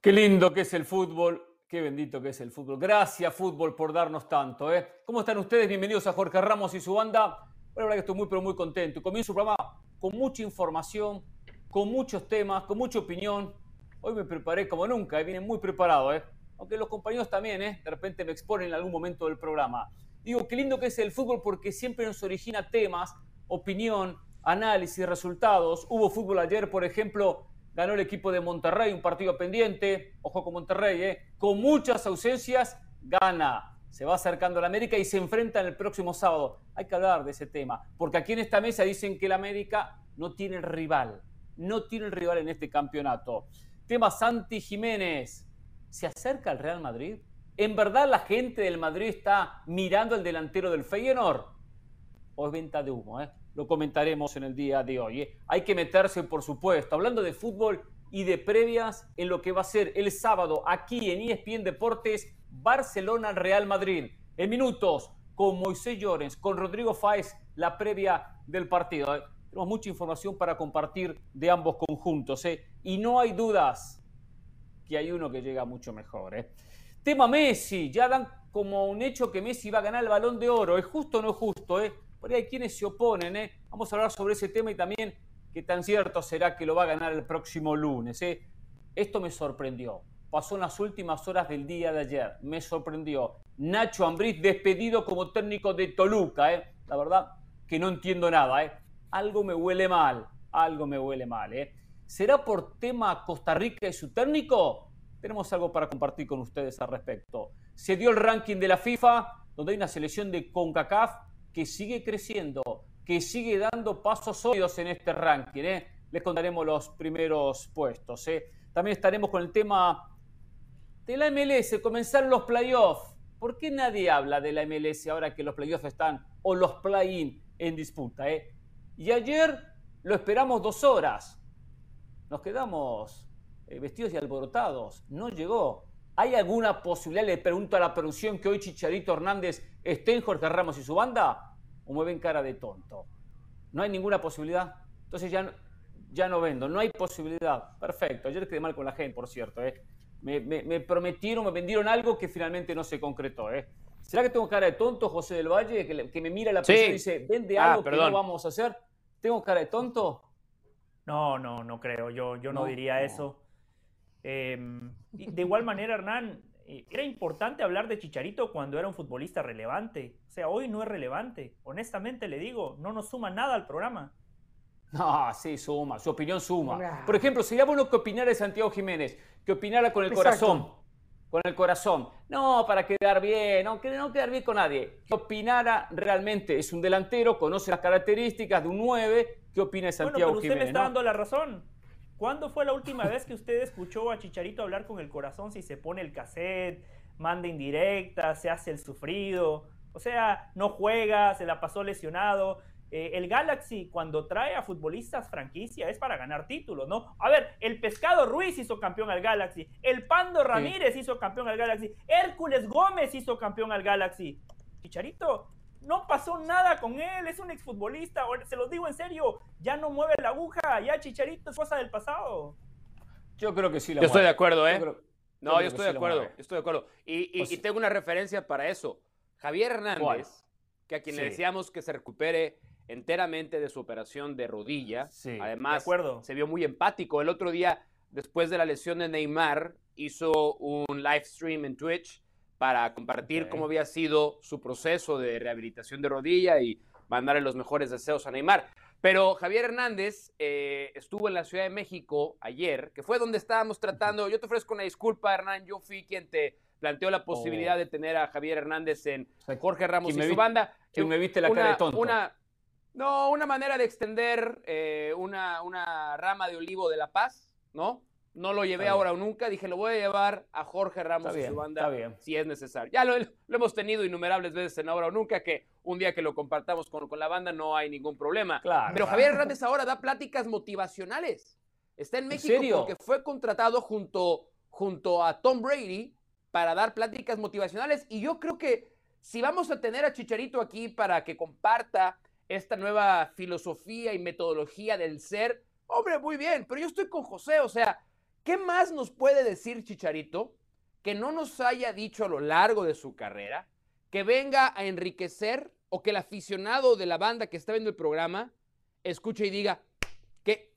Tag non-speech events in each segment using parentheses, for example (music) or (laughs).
Qué lindo que es el fútbol, qué bendito que es el fútbol. Gracias, fútbol, por darnos tanto. ¿eh? ¿Cómo están ustedes? Bienvenidos a Jorge Ramos y su banda. Bueno, la verdad que estoy muy, pero muy contento. Comienzo un programa con mucha información, con muchos temas, con mucha opinión. Hoy me preparé como nunca, ¿eh? vine muy preparado. ¿eh? Aunque los compañeros también, ¿eh? de repente me exponen en algún momento del programa. Digo, qué lindo que es el fútbol porque siempre nos origina temas, opinión, análisis, resultados. Hubo fútbol ayer, por ejemplo, ganó el equipo de Monterrey, un partido pendiente, ojo con Monterrey, ¿eh? con muchas ausencias, gana, se va acercando a la América y se enfrenta en el próximo sábado. Hay que hablar de ese tema, porque aquí en esta mesa dicen que la América no tiene rival, no tiene el rival en este campeonato. Tema Santi Jiménez, ¿se acerca al Real Madrid? ¿En verdad la gente del Madrid está mirando al delantero del Feyenoord? ¿O es venta de humo? Eh? Lo comentaremos en el día de hoy. ¿eh? Hay que meterse, por supuesto, hablando de fútbol y de previas en lo que va a ser el sábado aquí en ESPN Deportes, Barcelona-Real Madrid. En minutos, con Moisés Llorens, con Rodrigo Fáez, la previa del partido. ¿eh? Tenemos mucha información para compartir de ambos conjuntos. ¿eh? Y no hay dudas que hay uno que llega mucho mejor. Tema Messi, ya dan como un hecho que Messi va a ganar el balón de oro. ¿Es justo o no es justo? Por ahí hay quienes se oponen, ¿eh? Vamos a hablar sobre ese tema y también qué tan cierto será que lo va a ganar el próximo lunes. ¿eh? Esto me sorprendió. Pasó en las últimas horas del día de ayer. Me sorprendió. Nacho Ambriz despedido como técnico de Toluca. ¿eh? La verdad que no entiendo nada. ¿eh? Algo me huele mal. Algo me huele mal. ¿eh? ¿Será por tema Costa Rica y su técnico? Tenemos algo para compartir con ustedes al respecto. Se dio el ranking de la FIFA, donde hay una selección de CONCACAF que sigue creciendo, que sigue dando pasos sólidos en este ranking. ¿eh? Les contaremos los primeros puestos. ¿eh? También estaremos con el tema de la MLS, comenzaron los playoffs. ¿Por qué nadie habla de la MLS ahora que los playoffs están o los play-in en disputa? Eh? Y ayer lo esperamos dos horas. Nos quedamos vestidos y alborotados. No llegó. ¿Hay alguna posibilidad, le pregunto a la producción, que hoy Chicharito Hernández esté en Jorge Ramos y su banda? ¿O me ven cara de tonto? ¿No hay ninguna posibilidad? Entonces ya, ya no vendo, no hay posibilidad. Perfecto, ayer quedé mal con la gente, por cierto. ¿eh? Me, prometieron, me vendieron algo que finalmente no se concretó. ¿eh? ¿Será que tengo cara de tonto, José del Valle, que, me mira la persona y dice, vende ah, algo que no vamos a hacer? ¿Tengo cara de tonto? No, no, no creo. Yo, yo no, diría eso. Em, de igual manera, Hernán, eh, era importante hablar de Chicharito cuando era un futbolista relevante. O sea, hoy no es relevante. Honestamente le digo, no nos suma nada al programa. No, sí, suma, su opinión suma. Por ejemplo, sería bueno que opinara de Santiago Jiménez, que opinara con el corazón. Con el corazón. No, para quedar bien, no, no quedar bien con nadie. Que opinara realmente. Es un delantero, conoce las características de un 9. ¿Qué opina de Santiago bueno, pero usted me está dando la razón. ¿Cuándo fue la última vez que usted escuchó a Chicharito hablar con el corazón si se pone el cassette, manda indirecta, se hace el sufrido? O sea, no juega, se la pasó lesionado. Eh, el Galaxy, cuando trae a futbolistas franquicia, es para ganar títulos, ¿no? A ver, el Pescado Ruiz hizo campeón al Galaxy, el Pando Ramírez hizo campeón al Galaxy, Hércules Gómez hizo campeón al Galaxy. Chicharito no pasó nada con él, es un exfutbolista, se los digo en serio, ya no mueve la aguja, ya Chicharito es cosa del pasado. Yo creo que sí Yo estoy de acuerdo, ¿eh? no, yo, estoy de acuerdo, estoy de acuerdo. Y, pues tengo una referencia para eso. Javier Hernández, que a quien le decíamos que se recupere enteramente de su operación de rodilla, además se vio muy empático. El otro día, después de la lesión de Neymar, hizo un live stream en Twitch para compartir cómo había sido su proceso de rehabilitación de rodilla y mandarle los mejores deseos a Neymar. Pero Javier Hernández eh, estuvo en la Ciudad de México ayer, que fue donde estábamos tratando. Yo te ofrezco una disculpa, Hernán. Yo fui quien te planteó la posibilidad oh. de tener a Javier Hernández en Jorge Ramos y su banda. Que me viste la cara de tonto. Una, no, una manera de extender eh, una, una rama de olivo de la paz, ¿no? No lo llevé ahora o nunca. Dije, lo voy a llevar a Jorge Ramos y su banda si es necesario. Ya lo, hemos tenido innumerables veces en ahora o nunca, que un día que lo compartamos con, con la banda no hay ningún problema. Pero Javier Hernández ahora da pláticas motivacionales. Está en México porque fue contratado junto, junto a Tom Brady para dar pláticas motivacionales. Y yo creo que si vamos a tener a Chicharito aquí para que comparta esta nueva filosofía y metodología del ser, hombre, muy bien. Pero yo estoy con José, o sea ¿Qué más nos puede decir Chicharito que no nos haya dicho a lo largo de su carrera, que venga a enriquecer o que el aficionado de la banda que está viendo el programa escuche y diga, qué,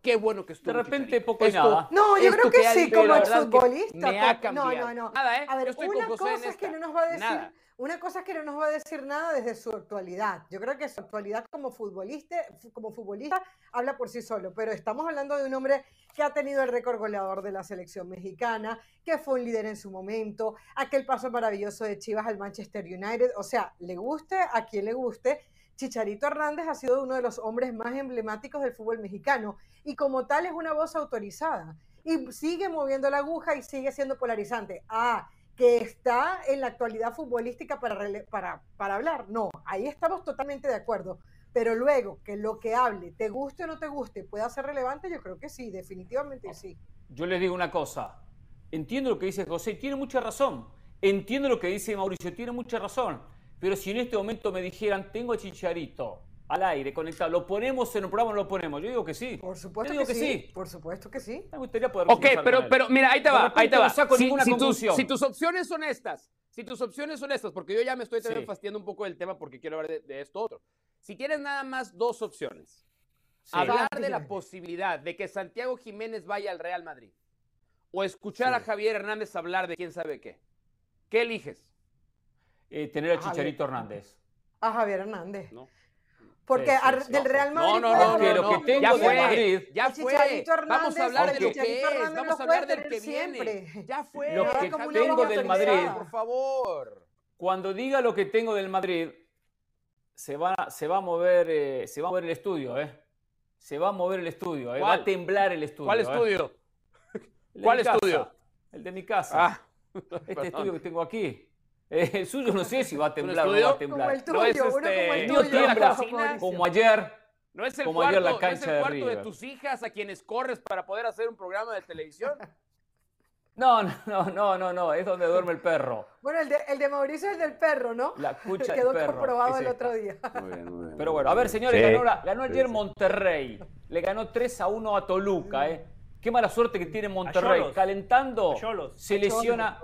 qué bueno que estuvo. De repente poco y nada. No, yo creo que, sí, como exfutbolista. Me ha cambiado. No, no, no. Nada, ¿eh? A ver, una cosa es que no nos va a decir... Una cosa es que no nos va a decir nada desde su actualidad. Yo creo que su actualidad como futbolista, habla por sí solo, pero estamos hablando de un hombre que ha tenido el récord goleador de la selección mexicana, que fue un líder en su momento, aquel paso maravilloso de Chivas al Manchester United, o sea, le guste a quien le guste, Chicharito Hernández ha sido uno de los hombres más emblemáticos del fútbol mexicano y como tal es una voz autorizada y sigue moviendo la aguja y sigue siendo polarizante. Ah, que está en la actualidad futbolística para, para, para hablar. No, ahí estamos totalmente de acuerdo. Pero luego, que lo que hable, te guste o no te guste, pueda ser relevante, yo creo que sí, definitivamente sí. Yo les digo una cosa, entiendo lo que dice José, tiene mucha razón. Entiendo lo que dice Mauricio, tiene mucha razón. Pero si en este momento me dijeran, tengo a Chicharito, al aire, conectado. ¿Lo ponemos en un programa o no lo ponemos? Yo digo que sí. Por supuesto que, sí. Por supuesto que sí. Me gustaría poder Ok, pero, pero mira, ahí te va, ahí te va. si, tus, si, tus, opciones son estas, si tus opciones son estas, porque yo ya me estoy también fastidiando un poco del tema porque quiero hablar de, esto otro. Si tienes nada más dos opciones, hablar de la posibilidad de que Santiago Jiménez vaya al Real Madrid o escuchar a Javier Hernández hablar de quién sabe qué, ¿qué eliges? Eh, tener a Chicharito Hernández. A Javier Hernández. No. Porque del Real Madrid. No, no, no, no, lo que tengo ya fue, Madrid. Ya fue. Vamos a hablar de lo que es. Vamos a hablar del que viene. Ya fue. Lo que tengo del Madrid. Por favor. Cuando diga lo que tengo del Madrid, se va, se va a mover, eh, se va a mover el estudio, ¿eh? Se va a mover el estudio, ¿eh? va a temblar el estudio. ¿Cuál ¿eh? estudio? ¿Cuál estudio? El de mi casa. Ah. (laughs) Este estudio que tengo aquí. Eh, el suyo no sé si va a (laughs) temblar o no va a temblar. Como el tuyo, no es este... como el tuyo. tiembla como ayer. No es el como cuarto, ayer la cancha no es el cuarto de, de, tus hijas a quienes corres para poder hacer un programa de televisión. (laughs) No, no, no, no, no, es donde duerme el perro. Bueno, el de, el de Mauricio es el del perro, ¿no? La cucha Quedó del perro. comprobado el otro día. Muy bien, muy bien. Pero bueno, a ver, señores, sí. ganó, la, ganó, ayer Monterrey. Le ganó 3 a 1 a Toluca, ¿eh? Qué mala suerte que tiene Monterrey. Calentando, se lesiona.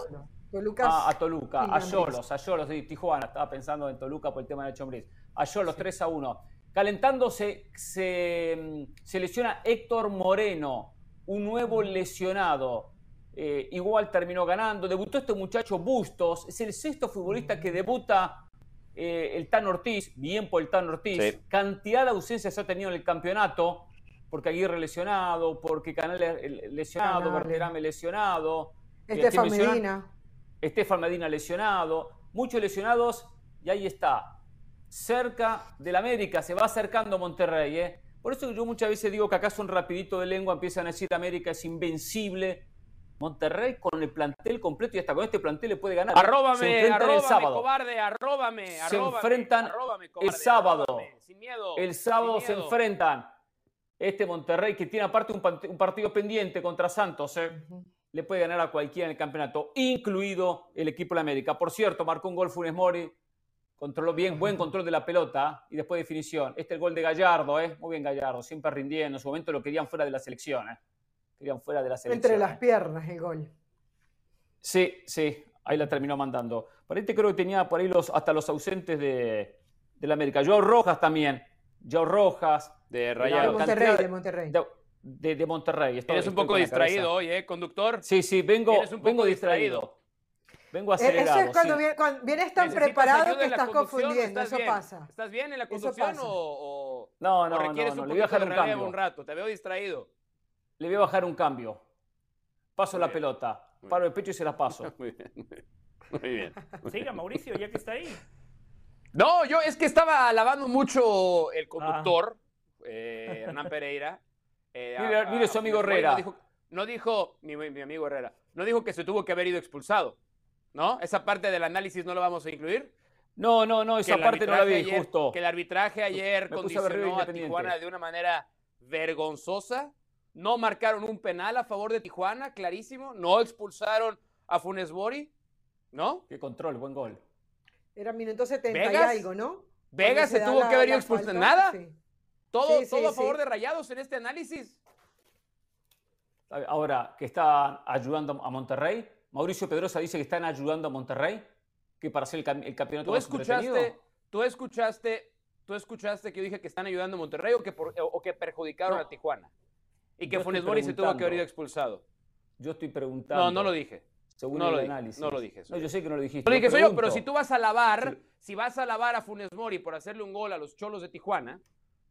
A, a, Toluca, a Yolos, a Yolos de Tijuana. Estaba pensando en Toluca por el tema de Chombriz. A Yolos, sí. 3 a 1. Calentándose, se, se, lesiona Héctor Moreno, un nuevo lesionado. Eh, igual terminó ganando. Debutó este muchacho Bustos. Es el sexto futbolista que debuta eh, el Tan Ortiz. Bien por el Tan Ortiz. Sí. Cantidad de ausencias ha tenido en el campeonato. Porque Aguirre lesionado, porque Canales lesionado, Berterame lesionado. Estefan Medina. Estefan Medina lesionado, muchos lesionados y ahí está, cerca del América, se va acercando Monterrey. ¿eh? Por eso yo muchas veces digo que acá son rapidito de lengua, empiezan a decir América es invencible. Monterrey con el plantel completo y hasta con este plantel le puede ganar. Arróbame, se enfrentan arróbame, el sábado. cobarde, arróbame, Se enfrentan arróbame, cobarde, el sábado. Arróbame, sin miedo, el sábado sin se enfrentan. Este Monterrey que tiene aparte un, un partido pendiente contra Santos. ¿eh? Uh -huh le puede ganar a cualquiera en el campeonato, incluido el equipo de América. Por cierto, marcó un gol Funes Mori, controló bien, buen control de la pelota y después definición. Este es el gol de Gallardo, ¿eh? muy bien Gallardo, siempre rindiendo. En su momento lo querían fuera de la selección. ¿eh? Querían fuera de la selección. Entre las piernas el gol. Sí, sí, ahí la terminó mandando. Parece creo que tenía por ahí los, hasta los ausentes de, de la América. Joao Rojas también. Joao Rojas. De Rayados. De Monterrey, de Monterrey. De, de, de Monterrey. Estoy, Eres un poco distraído hoy, ¿eh, conductor? Sí, sí, vengo, vengo distraído. distraído. Vengo acelerado. Eso es cuando, sí. cuando vienes tan preparado que estás confundiendo. Estás eso bien? pasa. ¿Estás bien en la conducción o, o, no, no, o requieres no, no, un le voy a bajar un cambio. un rato? Te veo distraído. Le voy a bajar un cambio. Paso muy la bien. pelota, muy paro el pecho y se la paso. (laughs) Muy bien. Muy bien. Siga, Mauricio, ya que está ahí. No, yo es que estaba alabando mucho el conductor, ah. eh, Hernán Pereira. Eh, mire, a, mire, su amigo Herrera. No dijo, no dijo mi, mi, amigo Herrera, no dijo que se tuvo que haber ido expulsado. ¿No? Esa parte del análisis no lo vamos a incluir. No, no, no, esa parte no la vi, ayer, justo. Que el arbitraje ayer me condicionó a, a Tijuana de una manera vergonzosa. No marcaron un penal a favor de Tijuana, clarísimo. No expulsaron a Funes Mori, ¿no? Qué control, buen gol. Era minuto 70 ¿Vegas? y algo, ¿no? Vegas se, se tuvo la, que haber ido expulsado. ¿Nada? Sí. Todo, sí, sí, todo a favor de Rayados en este análisis. Ahora, que está ayudando a Monterrey. Mauricio Pedrosa dice que están ayudando a Monterrey, que para hacer el, campeonato ¿Tú escuchaste, ¿Tú escuchaste, tú escuchaste que yo dije que están ayudando a Monterrey o que, o que perjudicaron a Tijuana? Y que Funes Mori se tuvo que haber ido expulsado. Yo estoy preguntando. No, no lo dije. Según no el lo análisis. no lo dije. No, yo sé que no lo dijiste. Lo dije soy yo, pero si tú vas a lavar, si vas a lavar a Funes Mori por hacerle un gol a los cholos de Tijuana,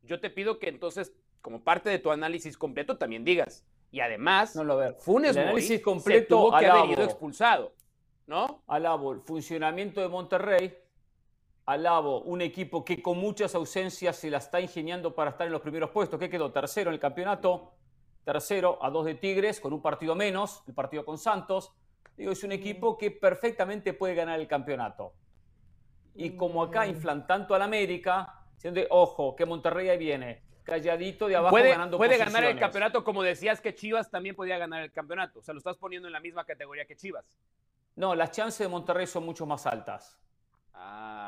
yo te pido que entonces, como parte de tu análisis completo, también digas. Y además, no, lo ver. Funes el análisis Mori completo se tuvo que haber ido expulsado. ¿No? Alabo el funcionamiento de Monterrey. Alabo un equipo que con muchas ausencias se la está ingeniando para estar en los primeros puestos. que quedó? Tercero en el campeonato tercero a dos de Tigres con un partido menos, el partido con Santos. Digo, es un equipo que perfectamente puede ganar el campeonato. Y como acá inflan tanto al América, siendo, ojo, que Monterrey ahí viene, calladito de abajo puede, ganando Puede ganar el campeonato como decías que Chivas también podía ganar el campeonato. O sea, lo estás poniendo en la misma categoría que Chivas. No, las chances de Monterrey son mucho más altas.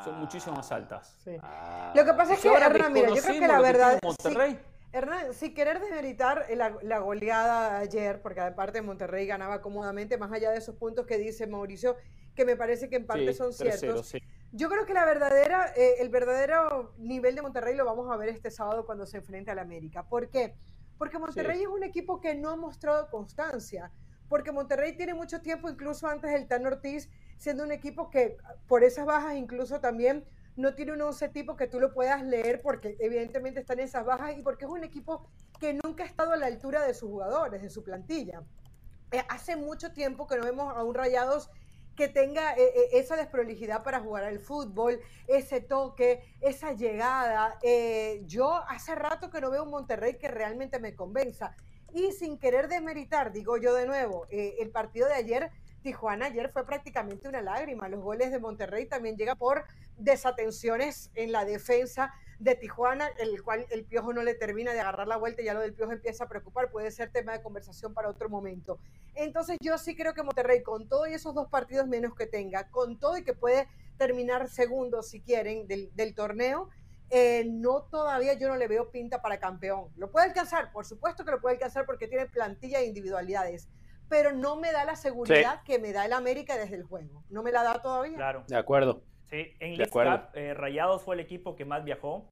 Son muchísimo más altas. Ah. Lo que pasa es que, ahora, mira, yo creo que la verdad... Monterrey, Hernán, sin querer desmeritar la, goleada ayer, porque aparte Monterrey ganaba cómodamente, más allá de esos puntos que dice Mauricio, que me parece que en parte son ciertos. Yo creo que la verdadera, eh, el verdadero nivel de Monterrey lo vamos a ver este sábado cuando se enfrente al América. ¿Por qué? Porque Monterrey es un equipo que no ha mostrado constancia. Porque Monterrey tiene mucho tiempo, incluso antes del Tan Ortiz, siendo un equipo que por esas bajas incluso también no tiene un 11 tipo que tú lo puedas leer porque evidentemente están esas bajas y porque es un equipo que nunca ha estado a la altura de sus jugadores, de su plantilla. Eh, hace mucho tiempo que no vemos a un Rayados que tenga eh, eh, esa desprolijidad para jugar al fútbol, ese toque, esa llegada. yo hace rato que no veo un Monterrey que realmente me convenza. Y sin querer demeritar, digo yo de nuevo, el partido de ayer Tijuana ayer fue prácticamente una lágrima. Los goles de Monterrey también llegan por desatenciones en la defensa de Tijuana, el cual el Piojo no le termina de agarrar la vuelta y ya lo del Piojo empieza a preocupar. Puede ser tema de conversación para otro momento. Entonces yo sí creo que Monterrey, con todo y esos dos partidos menos que tenga, con todo y que puede terminar segundo si quieren del, torneo, eh, no todavía yo no le veo pinta para campeón. Lo puede alcanzar, por supuesto que lo puede alcanzar porque tiene plantilla e individualidades pero no me da la seguridad que me da el América desde el juego. No me la da todavía. Claro. De acuerdo. Sí, en League Cup, eh, Rayados fue el equipo que más viajó.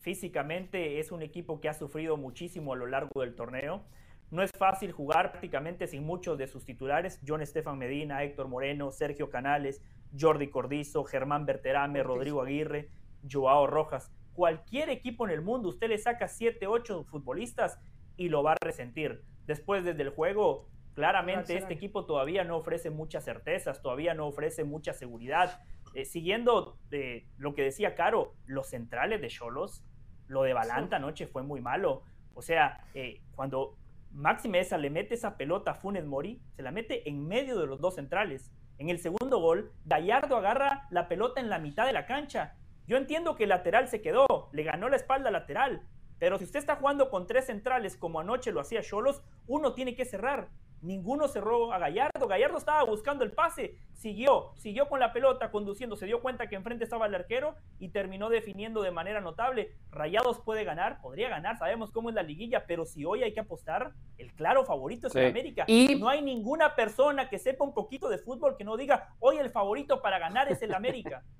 Físicamente es un equipo que ha sufrido muchísimo a lo largo del torneo. No es fácil jugar prácticamente sin muchos de sus titulares. John Estefan Medina, Héctor Moreno, Sergio Canales, Jordi Cordizo, Germán Berterame, Rodrigo Aguirre, Joao Rojas. Cualquier equipo en el mundo, usted le saca 7, 8 futbolistas y lo va a resentir. Después desde el juego Claramente este equipo todavía no ofrece muchas certezas, todavía no ofrece mucha seguridad. Eh, siguiendo eh, lo que decía Caro, los centrales de Cholos, lo de Balanta anoche fue muy malo. O sea, eh, cuando Maxi Mesa le mete esa pelota a Funes Mori, se la mete en medio de los dos centrales. En el segundo gol, Gallardo agarra la pelota en la mitad de la cancha. Yo entiendo que el lateral se quedó, le ganó la espalda lateral, pero si usted está jugando con tres centrales como anoche lo hacía Cholos, uno tiene que cerrar. Ninguno cerró a Gallardo. Gallardo estaba buscando el pase. Siguió, siguió con la pelota conduciendo. Se dio cuenta que enfrente estaba el arquero y terminó definiendo de manera notable. Rayados puede ganar, podría ganar. Sabemos cómo es la liguilla, pero si hoy hay que apostar, el claro favorito es el América. Y no hay ninguna persona que sepa un poquito de fútbol que no diga hoy el favorito para ganar es el América. (laughs)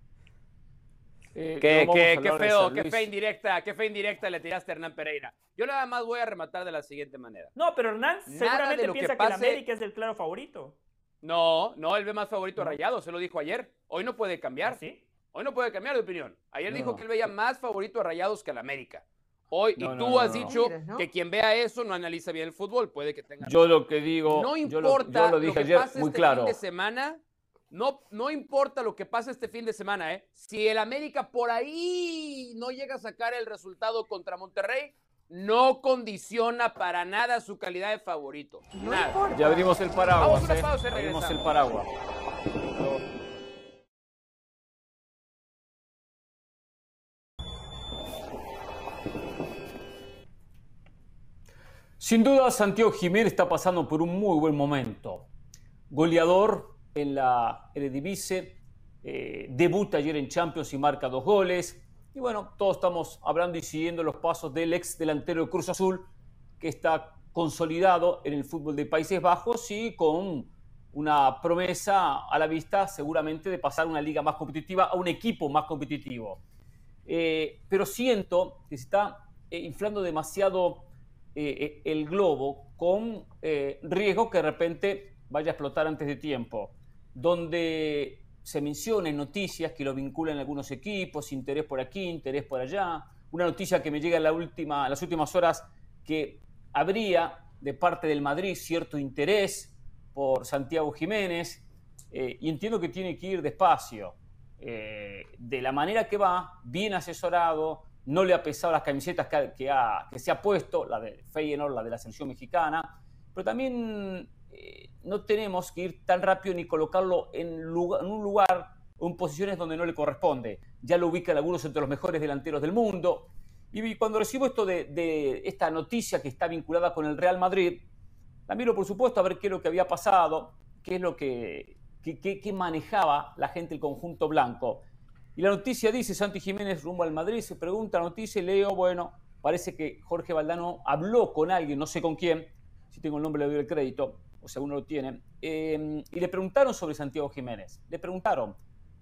Eh, qué, feo, qué fe indirecta, qué fe indirecta le tiraste a Hernán Pereira. Yo nada más voy a rematar de la siguiente manera. No, pero Hernán seguramente piensa que, el América es el claro favorito. No, no, él ve más favorito a Rayado, se lo dijo ayer. Hoy no puede cambiar. ¿Ah, ¿Sí? Hoy no puede cambiar de opinión. Ayer dijo que él veía más favorito a Rayados que al América. Hoy, y tú has dicho que quien vea eso no analiza bien el fútbol, puede que tenga. Yo lo que digo. No importa lo, dije ayer, muy este claro. fin de semana, no, no importa lo que pase este fin de semana, ¿eh? Si el América por ahí no llega a sacar el resultado contra Monterrey, no condiciona para nada su calidad de favorito. nada. Ya abrimos el paraguas. Vamos ¿eh? abrimos el paraguas. Sin duda, Santiago Jiménez está pasando por un muy buen momento. Goleador en la Eredivisie, eh, debuta ayer en Champions y marca dos goles. Y bueno, todos estamos hablando y siguiendo los pasos del ex delantero de Cruz Azul, que está consolidado en el fútbol de Países Bajos y con una promesa a la vista seguramente de pasar una liga más competitiva, a un equipo más competitivo. Eh, pero siento que se está eh, inflando demasiado el globo con riesgo que de repente vaya a explotar antes de tiempo, donde se menciona en noticias que lo vinculan algunos equipos, interés por aquí, interés por allá, una noticia que me llega en, las últimas horas que habría de parte del Madrid cierto interés por Santiago Jiménez, eh, y entiendo que tiene que ir despacio. Eh, de la manera que va, bien asesorado, no le ha pesado las camisetas que, que, se ha puesto, la de Feyenoord, la de la selección mexicana, pero también eh, no tenemos que ir tan rápido ni colocarlo en, un lugar o en posiciones donde no le corresponde. Ya lo ubican algunos entre los mejores delanteros del mundo. Y cuando recibo esto de, de esta noticia que está vinculada con el Real Madrid, la miro, por supuesto, a ver qué es lo que había pasado, qué es lo que, manejaba la gente del conjunto blanco. Y la noticia dice, Santi Jiménez rumbo al Madrid, se pregunta la noticia y leo, bueno, parece que Jorge Valdano habló con alguien, no sé con quién, si tengo el nombre le doy el crédito, o alguno lo tiene, eh, y le preguntaron sobre Santiago Jiménez. Le preguntaron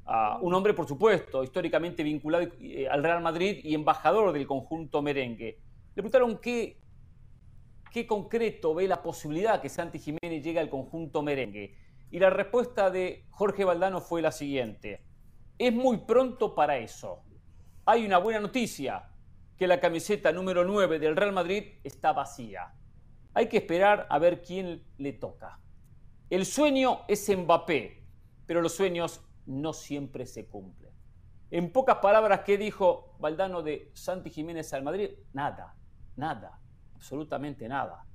a un hombre, por supuesto, históricamente vinculado eh, al Real Madrid y embajador del conjunto merengue. Le preguntaron qué, ¿Qué concreto ve la posibilidad que Santi Jiménez llegue al conjunto merengue? Y la respuesta de Jorge Valdano fue la siguiente. Es muy pronto para eso. Hay una buena noticia, que la camiseta número 9 del Real Madrid está vacía. Hay que esperar a ver quién le toca. El sueño es Mbappé, pero los sueños no siempre se cumplen. En pocas palabras, ¿qué dijo Valdano de Santi Jiménez al Madrid? Nada, nada absolutamente nada.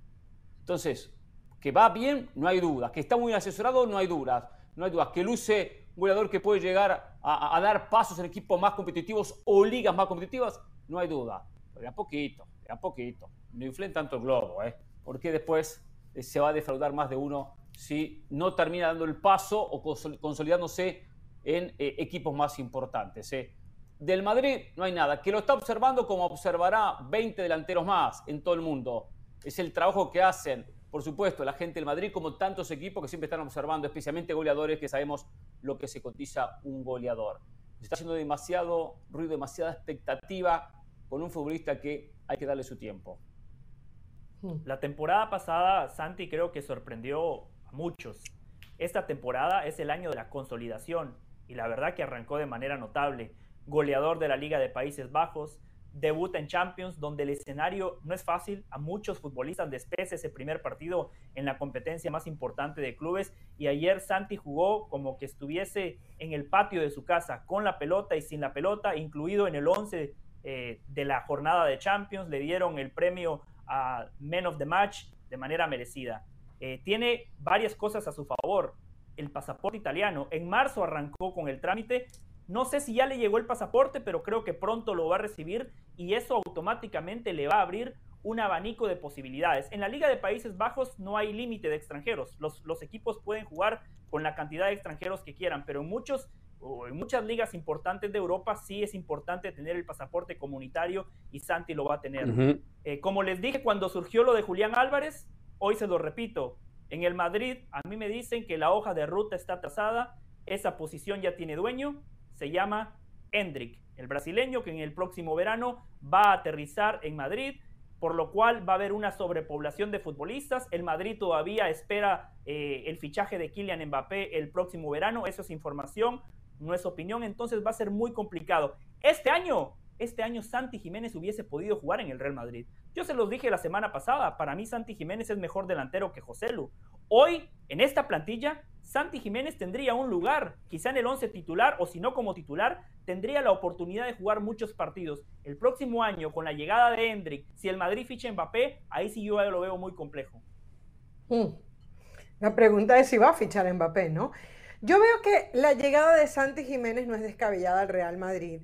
Entonces, que va bien, no hay dudas. Que está muy asesorado, no hay dudas. No hay dudas. Que luce un goleador que puede llegar a, dar pasos en equipos más competitivos o ligas más competitivas, no hay duda. Pero a poquito, a poquito. No inflen tanto el globo, ¿eh? Porque después eh, se va a defraudar más de uno si no termina dando el paso o consolidándose en eh, equipos más importantes. ¿eh? Del Madrid no hay nada. Que lo está observando como observará 20 delanteros más en todo el mundo. Es el trabajo que hacen, por supuesto, la gente del Madrid, como tantos equipos que siempre están observando, especialmente goleadores que sabemos lo que se cotiza un goleador. Se está haciendo demasiado ruido, demasiada expectativa con un futbolista que hay que darle su tiempo. La temporada pasada, Santi creo que sorprendió a muchos. Esta temporada es el año de la consolidación y la verdad que arrancó de manera notable goleador de la Liga de Países Bajos, debuta en Champions, donde el escenario no es fácil. A muchos futbolistas despese ese primer partido en la competencia más importante de clubes. Y ayer Santi jugó como que estuviese en el patio de su casa, con la pelota y sin la pelota, incluido en el 11 eh, de la jornada de Champions. Le dieron el premio a Men of the Match de manera merecida. Eh, tiene varias cosas a su favor. El pasaporte italiano. En marzo arrancó con el trámite no sé si ya le llegó el pasaporte, pero creo que pronto lo va a recibir y eso automáticamente le va a abrir un abanico de posibilidades. En la Liga de Países Bajos no hay límite de extranjeros. Los, los, equipos pueden jugar con la cantidad de extranjeros que quieran, pero en, muchos, en muchas ligas importantes de Europa sí es importante tener el pasaporte comunitario y Santi lo va a tener. Eh, como les dije cuando surgió lo de Julián Álvarez, hoy se lo repito, en el Madrid a mí me dicen que la hoja de ruta está atrasada, esa posición ya tiene dueño, se llama Hendrik, el brasileño que en el próximo verano va a aterrizar en Madrid, por lo cual va a haber una sobrepoblación de futbolistas. El Madrid todavía espera eh, el fichaje de Kylian Mbappé el próximo verano, eso es información, es opinión, entonces va a ser muy complicado. Este año, este año Santi Jiménez hubiese podido jugar en el Real Madrid. Yo se los dije la semana pasada, para mí Santi Jiménez es mejor delantero que José Lu. Hoy, en esta plantilla, Santi Jiménez tendría un lugar, quizá en el 11 titular o si no como titular, tendría la oportunidad de jugar muchos partidos. El próximo año, con la llegada de Hendrik, si el Madrid ficha Mbappé, ahí sí yo lo veo muy complejo. Hmm. La pregunta es si va a fichar Mbappé, ¿no? Yo veo que la llegada de Santi Jiménez no es descabellada al Real Madrid,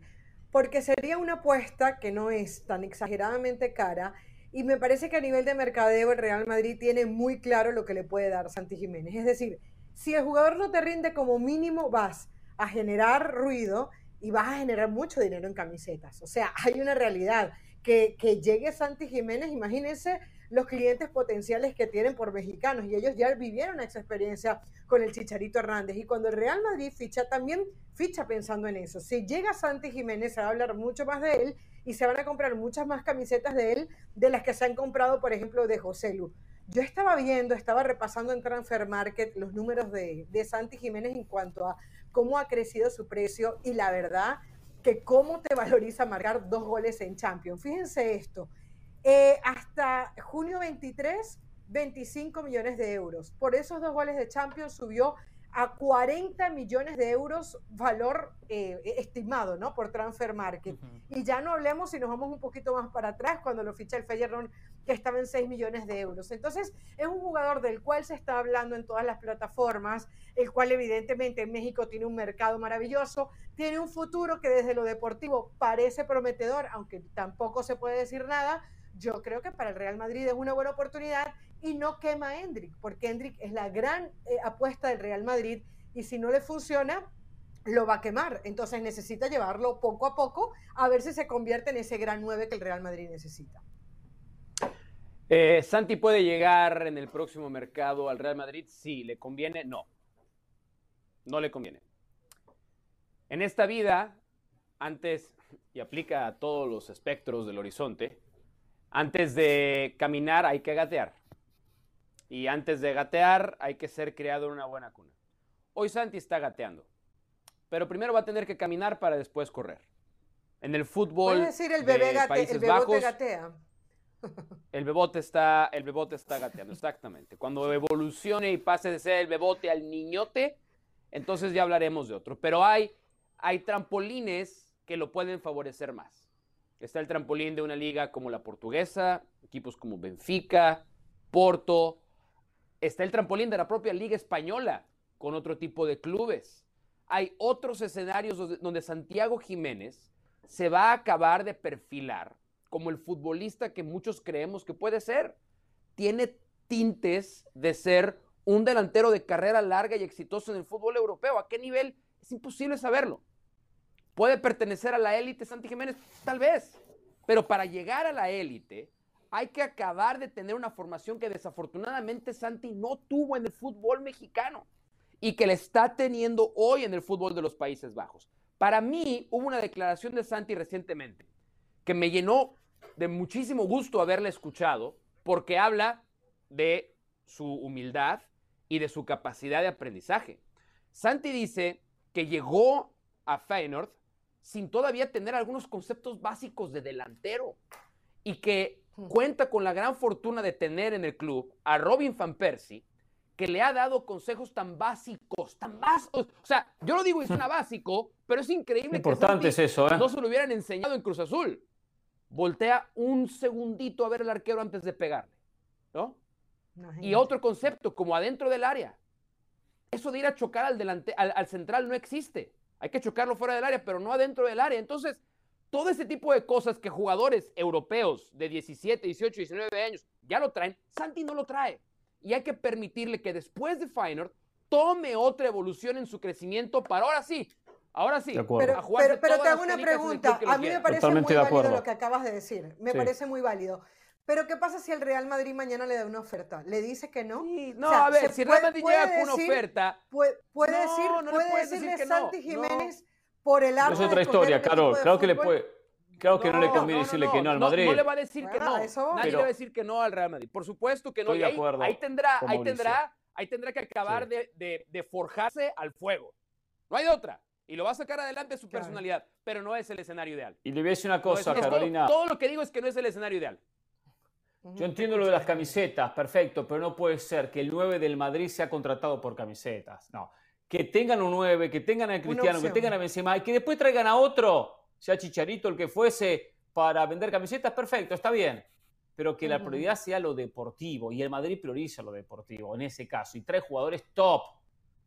porque sería una apuesta que no es tan exageradamente cara y me parece que a nivel de mercadeo el Real Madrid tiene muy claro lo que le puede dar Santi Jiménez. Es decir, si el jugador no te rinde como mínimo, vas a generar ruido y vas a generar mucho dinero en camisetas. O sea, hay una realidad. Que, que llegue Santi Jiménez, imagínense los clientes potenciales que tienen por mexicanos y ellos ya vivieron esa experiencia con el Chicharito Hernández y cuando el Real Madrid ficha también ficha pensando en eso. Si llega Santi Jiménez se va a hablar mucho más de él y se van a comprar muchas más camisetas de él de las que se han comprado, por ejemplo, de José Lu. Yo estaba viendo, estaba repasando en Transfer Market los números de, de Santi Jiménez en cuanto a cómo ha crecido su precio y la verdad que cómo te valoriza marcar dos goles en Champions. Fíjense esto, eh, hasta junio 23, 25 millones de euros. Por esos dos goles de Champions subió a 40 millones de euros valor eh, estimado, ¿no? Por Transfer Market. Y ya no hablemos si nos vamos un poquito más para atrás cuando lo ficha el Feyenoord que estaba en 6 millones de euros. Entonces, es un jugador del cual se está hablando en todas las plataformas, el cual evidentemente en México tiene un mercado maravilloso, tiene un futuro que desde lo deportivo parece prometedor, aunque tampoco se puede decir nada. Yo creo que para el Real Madrid es una buena oportunidad y no quema a Hendrik, porque Hendrik es la gran eh, apuesta del Real Madrid y si no le funciona, lo va a quemar. Entonces necesita llevarlo poco a poco a ver si se convierte en ese gran 9 que el Real Madrid necesita. Eh, ¿Santi puede llegar en el próximo mercado al Real Madrid? Sí. ¿Le conviene? No. No le conviene. En esta vida, antes, y aplica a todos los espectros del horizonte, antes de caminar hay que gatear. Y antes de gatear hay que ser criado en una buena cuna. Hoy Santi está gateando, pero primero va a tener que caminar para después correr. En el fútbol decir el bebé de Países el Bajos, gatea. El bebote está, el bebote está gateando, exactamente. Cuando evolucione y pase de ser el bebote al niñote, entonces ya hablaremos de otro. Pero hay, hay trampolines que lo pueden favorecer más. Está el trampolín de una liga como la portuguesa, equipos como Benfica, Porto, Está el trampolín de la propia Liga Española con otro tipo de clubes. Hay otros escenarios donde Santiago Jiménez se va a acabar de perfilar como el futbolista que muchos creemos que puede ser. Tiene tintes de ser un delantero de carrera larga y exitoso en el fútbol europeo. ¿A qué nivel? Es imposible saberlo. ¿Puede pertenecer a la élite Santi Jiménez? Tal vez. Pero para llegar a la élite hay que acabar de tener una formación que desafortunadamente Santi no tuvo en el fútbol mexicano y que le está teniendo hoy en el fútbol de los Países Bajos. Para mí hubo una declaración de Santi recientemente que me llenó de muchísimo gusto haberla escuchado porque habla de su humildad y de su capacidad de aprendizaje. Santi dice que llegó a Feyenoord sin todavía tener algunos conceptos básicos de delantero y que cuenta con la gran fortuna de tener en el club a Robin Van Persie, que le ha dado consejos tan básicos, tan básicos. O sea, yo lo digo y suena (laughs) básico, pero es increíble Importante que es eso, ¿eh? no se lo hubieran enseñado en Cruz Azul. Voltea un segundito a ver el arquero antes de pegarle, ¿no? Y otro concepto, como adentro del área. Eso de ir a chocar al, delante, al central no existe. Hay que chocarlo fuera del área, pero no adentro del área. Entonces, todo ese tipo de cosas que jugadores europeos de 17, 18, 19 años ya lo traen, Santi no lo trae. Y hay que permitirle que después de Feyenoord tome otra evolución en su crecimiento para ahora sí, ahora sí, pero, pero, te hago una pregunta. A mí me parece muy válido lo que acabas de decir. Me parece muy válido. Pero ¿qué pasa si el Real Madrid mañana le da una oferta? ¿Le dice que no? no, a ver, si el Real Madrid llega con una oferta... Puede, decir, Santi Jiménez por el Es otra historia, Carol. Claro que le puede. Claro que no, le conviene decirle que no al Madrid. No, le va a decir que no. Nadie le va a decir que no al Real Madrid. Por supuesto que no. Estoy de acuerdo ahí, tendrá, ahí tendrá, ahí tendrá que acabar de, de, forjarse al fuego. No hay otra. Y lo va a sacar adelante su personalidad, pero no es el escenario ideal. Y le voy a decir una cosa, Carolina. Todo, todo, lo que digo es que no es el escenario ideal. Yo entiendo lo de las camisetas, perfecto, pero no puede ser que el 9 del Madrid sea contratado por camisetas. No que tengan un 9, que tengan a Cristiano, que tengan a Benzema y que después traigan a otro, sea Chicharito el que fuese, para vender camisetas, perfecto, está bien. Pero que la prioridad sea lo deportivo y el Madrid prioriza lo deportivo en ese caso y trae jugadores top,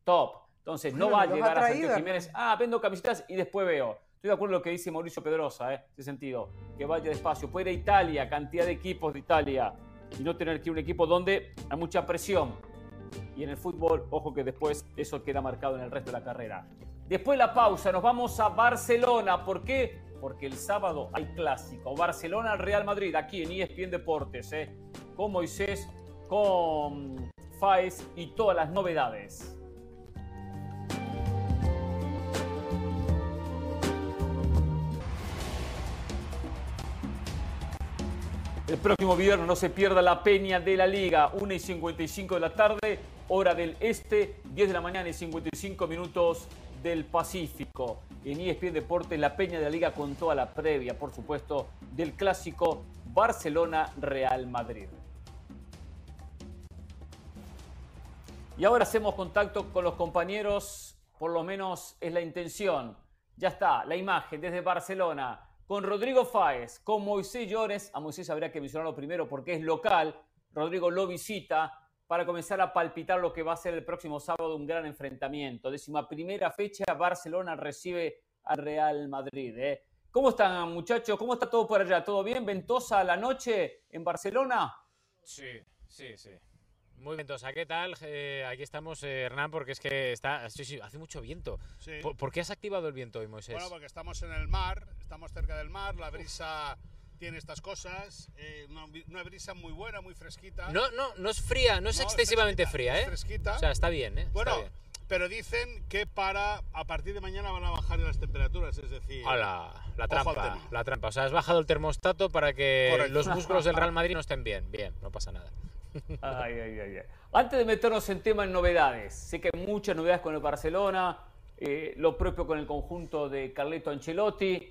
top. Entonces no va a llegar a Santiago Jiménez, ah, vendo camisetas y después veo. Estoy de acuerdo con lo que dice Mauricio Pedrosa, ¿eh? en ese sentido, que vaya despacio. Puede ir a Italia, cantidad de equipos de Italia y no tener que ir a un equipo donde hay mucha presión y en el fútbol, ojo que después eso queda marcado en el resto de la carrera. Después de la pausa, nos vamos a Barcelona. ¿Por qué? Porque el sábado hay clásico. Barcelona-Real Madrid, aquí en ESPN Deportes. ¿eh? con Moisés, con Faes y todas las novedades. El próximo viernes no se pierda la peña de la liga, 1 y 55 de la tarde, hora del este, 10 de la mañana y 55 minutos del Pacífico. En ESPN Deportes, la peña de la liga con toda la previa, por supuesto, del clásico Barcelona-Real Madrid. Y ahora hacemos contacto con los compañeros, por lo menos es la intención. Ya está, la imagen desde Barcelona con Rodrigo Fáez, con Moisés Llores. A Moisés habría que mencionarlo primero porque es local. Rodrigo lo visita para comenzar a palpitar lo que va a ser el próximo sábado un gran enfrentamiento. Décima primera fecha, Barcelona recibe al Real Madrid. ¿eh? ¿Cómo están, muchachos? ¿Cómo está todo por allá? ¿Todo bien? ¿Ventosa la noche en Barcelona? Sí, sí, sí. Muy ventosa, ¿qué tal? Eh, aquí estamos, eh, Hernán, porque es que está, sí, sí, hace mucho viento. ¿Por, qué has activado el viento hoy, Moisés? Bueno, porque estamos en el mar, estamos cerca del mar, la brisa tiene estas cosas, eh, una, brisa muy buena, muy fresquita. No, no, no es fría, no es excesivamente fría, ¿eh? fresquita. O sea, está bien, ¿eh? Bueno, pero dicen que para a partir de mañana van a bajar las temperaturas, es decir... Hola, la trampa, la trampa. O sea, has bajado el termostato para que los músculos del Real (laughs) Madrid no estén bien. Bien, no pasa nada. Antes de meternos en tema en novedades, sé que hay muchas novedades con el Barcelona, eh, lo propio con el conjunto de Carleto Ancelotti.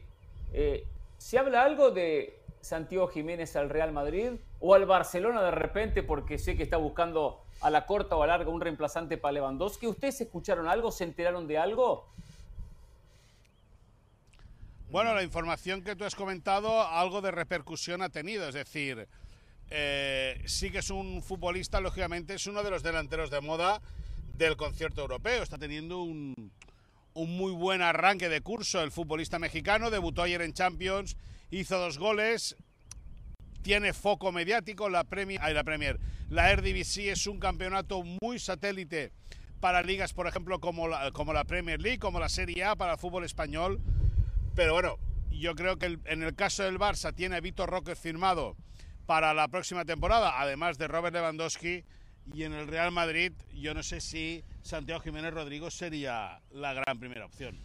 Eh, ¿Se habla algo de Santiago Jiménez al Real Madrid o al Barcelona de repente porque sé que está buscando a la corta o a larga un reemplazante para Lewandowski? ¿Ustedes escucharon algo? ¿Se enteraron de algo? Bueno, la información que tú has comentado, algo de repercusión ha tenido, es decir, eh, sí que es un futbolista, lógicamente, es uno de los delanteros de moda del concierto europeo. Está teniendo un, muy buen arranque de curso el futbolista mexicano. Debutó ayer en Champions, hizo dos goles, tiene foco mediático. La Premier, la Premier, la Eredivisie es un campeonato muy satélite para ligas, por ejemplo, como la, Premier League, como la Serie A para el fútbol español. Pero bueno, yo creo que en el caso del Barça tiene a Víctor Roque firmado para la próxima temporada, además de Robert Lewandowski. Y en el Real Madrid, yo no sé si Santiago Jiménez Rodrigo sería la gran primera opción.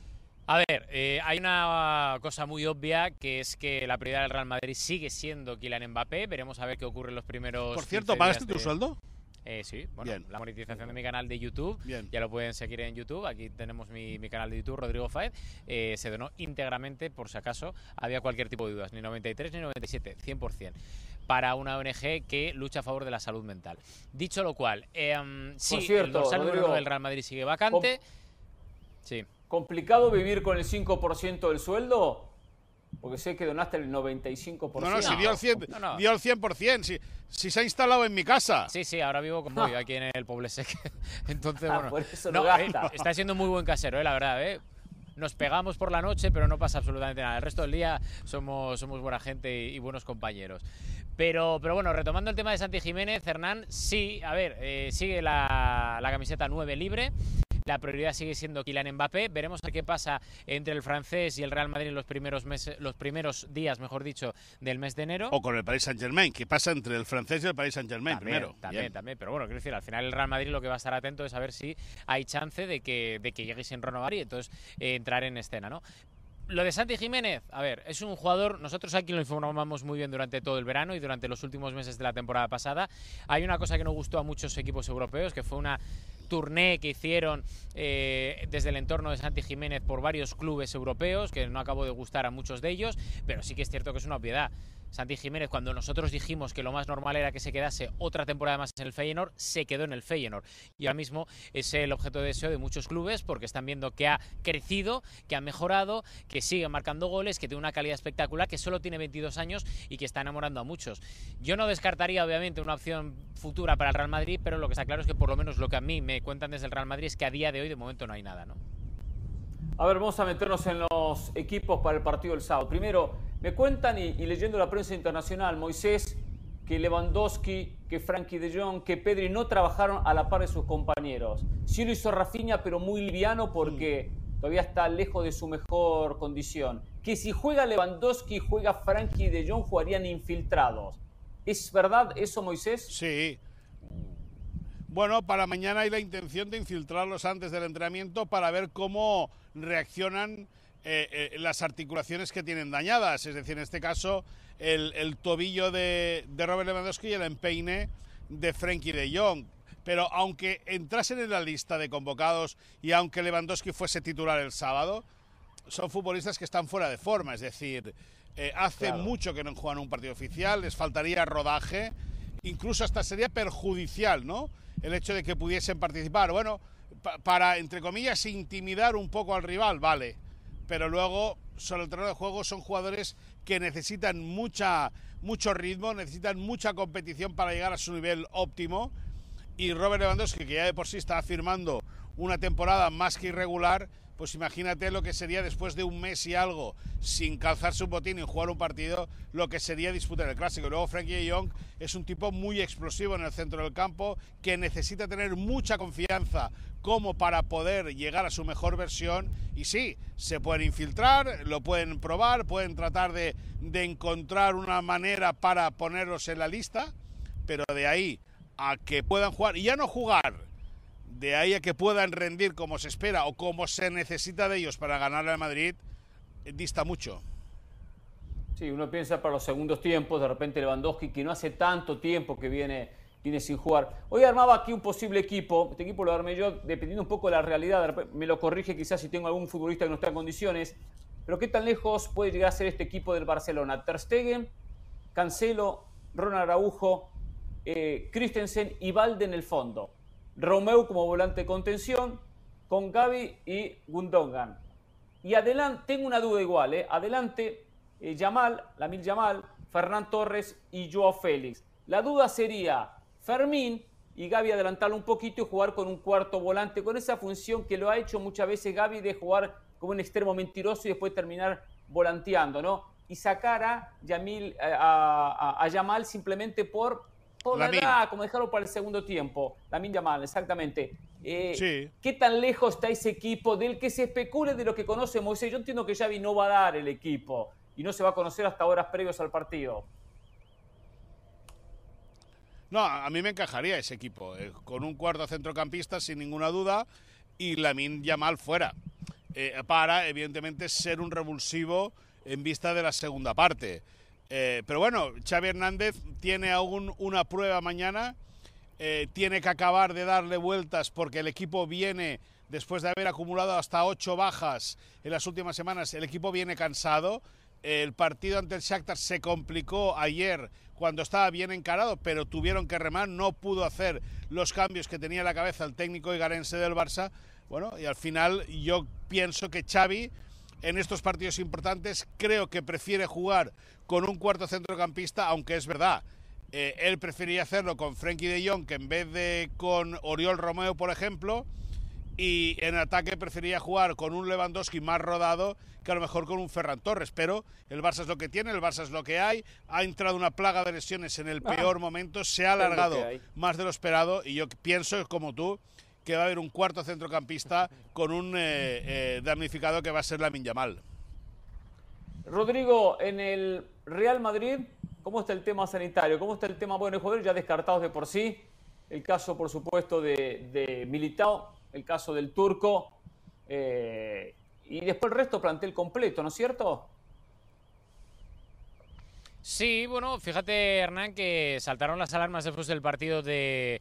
A ver, eh, hay una cosa muy obvia que es que la prioridad del Real Madrid sigue siendo Kylian Mbappé. Veremos a ver qué ocurre en los primeros. Por cierto, ¿pagaste tu sueldo? Eh, sí, bueno, la monetización de mi canal de YouTube, ya lo pueden seguir en YouTube, aquí tenemos mi, canal de YouTube, Rodrigo Faed, eh, se donó íntegramente, por si acaso había cualquier tipo de dudas, ni 93 ni 97, 100% para una ONG que lucha a favor de la salud mental. Dicho lo cual, eh, sí, cierto, el del Real Madrid sigue vacante. Sí. ¿Complicado vivir con el 5% del sueldo? Porque sé que donaste el 95%. No, no, si dio el 100%. Dio el 100% si, si, se ha instalado en mi casa. Sí, sí, ahora vivo como yo aquí en el Poblesec. (laughs) Entonces, ah, bueno. no, eh, está siendo muy buen casero, eh, la verdad. Eh. Nos pegamos por la noche, pero no pasa absolutamente nada. El resto del día somos, somos buena gente y, buenos compañeros. Pero, pero bueno, retomando el tema de Santi Jiménez, Hernán, sí, a ver, eh, sigue la, la camiseta 9 libre. La prioridad sigue siendo Kylian Mbappé. Veremos a qué pasa entre el francés y el Real Madrid en los primeros meses, los primeros días, mejor dicho, del mes de enero. O con el Paris Saint Germain. ¿Qué pasa entre el francés y el Paris Saint Germain primero? También, también. Pero bueno, quiero decir, al final el Real Madrid lo que va a estar atento es a ver si hay chance de que, de que llegue sin renovar y entonces eh, entrar en escena, ¿no? Lo de Santi Jiménez, a ver, es un jugador, nosotros aquí lo informamos muy bien durante todo el verano y durante los últimos meses de la temporada pasada. Hay una cosa que no gustó a muchos equipos europeos, que fue una tourné que hicieron eh, desde el entorno de Santi Jiménez por varios clubes europeos, que no acabó de gustar a muchos de ellos, pero sí que es cierto que es una obviedad. Santi Jiménez, cuando nosotros dijimos que lo más normal era que se quedase otra temporada más en el Feyenoord, se quedó en el Feyenoord. Y ahora mismo es el objeto de deseo de muchos clubes porque están viendo que ha crecido, que ha mejorado, que sigue marcando goles, que tiene una calidad espectacular, que solo tiene 22 años y que está enamorando a muchos. Yo no descartaría, obviamente, una opción futura para el Real Madrid, pero lo que está claro es que por lo menos lo que a mí me cuentan desde el Real Madrid es que a día de hoy de momento no hay nada, ¿no? A ver, vamos a meternos en los equipos para el partido del sábado. Primero, me cuentan, y, leyendo la prensa internacional, Moisés, que Lewandowski, que Frankie de Jong, que Pedri no trabajaron a la par de sus compañeros. Sí lo hizo Rafinha, pero muy liviano porque todavía está lejos de su mejor condición. Que si juega Lewandowski y juega Frankie de Jong, jugarían infiltrados. ¿Es verdad eso, Moisés? Sí. Bueno, para mañana hay la intención de infiltrarlos antes del entrenamiento para ver cómo reaccionan eh, eh, las articulaciones que tienen dañadas. Es decir, en este caso, el, tobillo de, de, Robert Lewandowski y el empeine de Frenkie de Jong. Pero aunque entrasen en la lista de convocados y aunque Lewandowski fuese titular el sábado, son futbolistas que están fuera de forma. Es decir, eh, hace mucho que no juegan un partido oficial, les faltaría rodaje, incluso hasta sería perjudicial, ¿no? El hecho de que pudiesen participar. Bueno, para, entre comillas, intimidar un poco al rival, vale. Pero luego, sobre el terreno de juego, son jugadores que necesitan mucha, mucho ritmo, necesitan mucha competición para llegar a su nivel óptimo. Y Robert Lewandowski, que ya de por sí está firmando una temporada más que irregular, pues imagínate lo que sería después de un mes y algo sin calzar su botín y jugar un partido, lo que sería disputar el clásico. Luego Frankie Jong es un tipo muy explosivo en el centro del campo que necesita tener mucha confianza como para poder llegar a su mejor versión y sí, se pueden infiltrar, lo pueden probar, pueden tratar de, de encontrar una manera para ponerlos en la lista, pero de ahí a que puedan jugar y ya no jugar de ahí a que puedan rendir como se espera o como se necesita de ellos para ganar al Madrid, dista mucho. Sí, uno piensa para los segundos tiempos, de repente Lewandowski, que no hace tanto tiempo que viene, viene sin jugar. Hoy armaba aquí un posible equipo, este equipo lo armé yo dependiendo un poco de la realidad, me lo corrige quizás si tengo algún futbolista que no está en condiciones, pero ¿qué tan lejos puede llegar a ser este equipo del Barcelona? Ter Stegen, Cancelo, Ronald Araujo, eh, Christensen y Valde en el fondo. Romeu como volante contención, con Gaby y Gundogan. Y adelante, tengo una duda igual, ¿eh? adelante eh, Yamal, Lamil Yamal, Fernán Torres y Joao Félix. La duda sería Fermín y Gaby adelantarlo un poquito y jugar con un cuarto volante, con esa función que lo ha hecho muchas veces Gaby de jugar como un extremo mentiroso y después terminar volanteando, ¿no? Y sacar a, eh, a Yamal simplemente por como dejarlo para el segundo tiempo. La Yamal, exactamente. Eh, ¿Qué tan lejos está ese equipo del que se especule de lo que conoce Moisés? Yo entiendo que Xavi no va a dar el equipo y no se va a conocer hasta horas previos al partido. No, a mí me encajaría ese equipo, eh, con un cuarto centrocampista sin ninguna duda y Lamin Yamal fuera, eh, para evidentemente ser un revulsivo en vista de la segunda parte. Eh, pero bueno, Xavi Hernández tiene aún una prueba mañana, eh, tiene que acabar de darle vueltas porque el equipo viene, después de haber acumulado hasta ocho bajas en las últimas semanas, el equipo viene cansado. El partido ante el Shakhtar se complicó ayer cuando estaba bien encarado, pero tuvieron que remar, no pudo hacer los cambios que tenía en la cabeza el técnico igarense del Barça. Bueno, y al final yo pienso que Xavi en estos partidos importantes creo que prefiere jugar con un cuarto centrocampista, aunque es verdad, eh, él prefería hacerlo con Frenkie de Jong que en vez de con Oriol Romeo, por ejemplo, y en ataque prefería jugar con un Lewandowski más rodado que a lo mejor con un Ferran Torres, pero el Barça es lo que tiene, el Barça es lo que hay, ha entrado una plaga de lesiones en el peor momento, se ha alargado más de lo esperado y yo pienso, como tú, que va a haber un cuarto centrocampista con un eh, eh, damnificado que va a ser la Yamal. Rodrigo, en el Real Madrid, ¿cómo está el tema sanitario? ¿Cómo está el tema, bueno, jugadores ya descartados de por sí? El caso, por supuesto, de, de Militao, el caso del turco, eh, y después el resto plantel completo, ¿no es cierto? Sí, bueno, fíjate, Hernán, que saltaron las alarmas después del partido de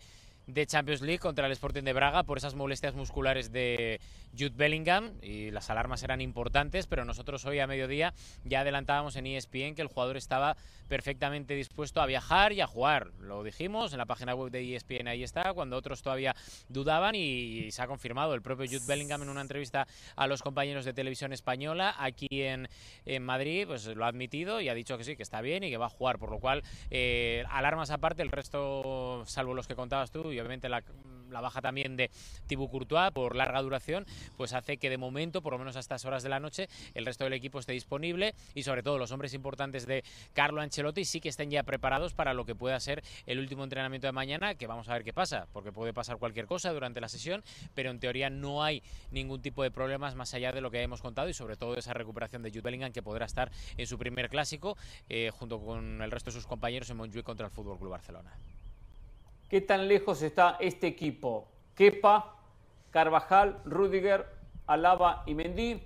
de Champions League contra el Sporting de Braga por esas molestias musculares de Jude Bellingham y las alarmas eran importantes, pero nosotros hoy a mediodía ya adelantábamos en ESPN que el jugador estaba perfectamente dispuesto a viajar y a jugar. Lo dijimos en la página web de ESPN, ahí está, cuando otros todavía dudaban y, se ha confirmado. El propio Jude Bellingham en una entrevista a los compañeros de televisión española aquí en, en Madrid, pues lo ha admitido y ha dicho que sí, que está bien y que va a jugar, por lo cual, eh, alarmas aparte, el resto, salvo los que contabas tú, y obviamente la la baja también de Thibaut Courtois por larga duración, pues hace que de momento, por lo menos a estas horas de la noche, el resto del equipo esté disponible y sobre todo los hombres importantes de Carlo Ancelotti sí que estén ya preparados para lo que pueda ser el último entrenamiento de mañana, que vamos a ver qué pasa, porque puede pasar cualquier cosa durante la sesión, pero en teoría no hay ningún tipo de problemas más allá de lo que hemos contado y sobre todo esa recuperación de Jude Bellingham que podrá estar en su primer clásico eh, junto con el resto de sus compañeros en Montjuic contra el Fútbol Club Barcelona. ¿Qué tan lejos está este equipo? Kepa, Carvajal, Rudiger, Alaba y Mendy,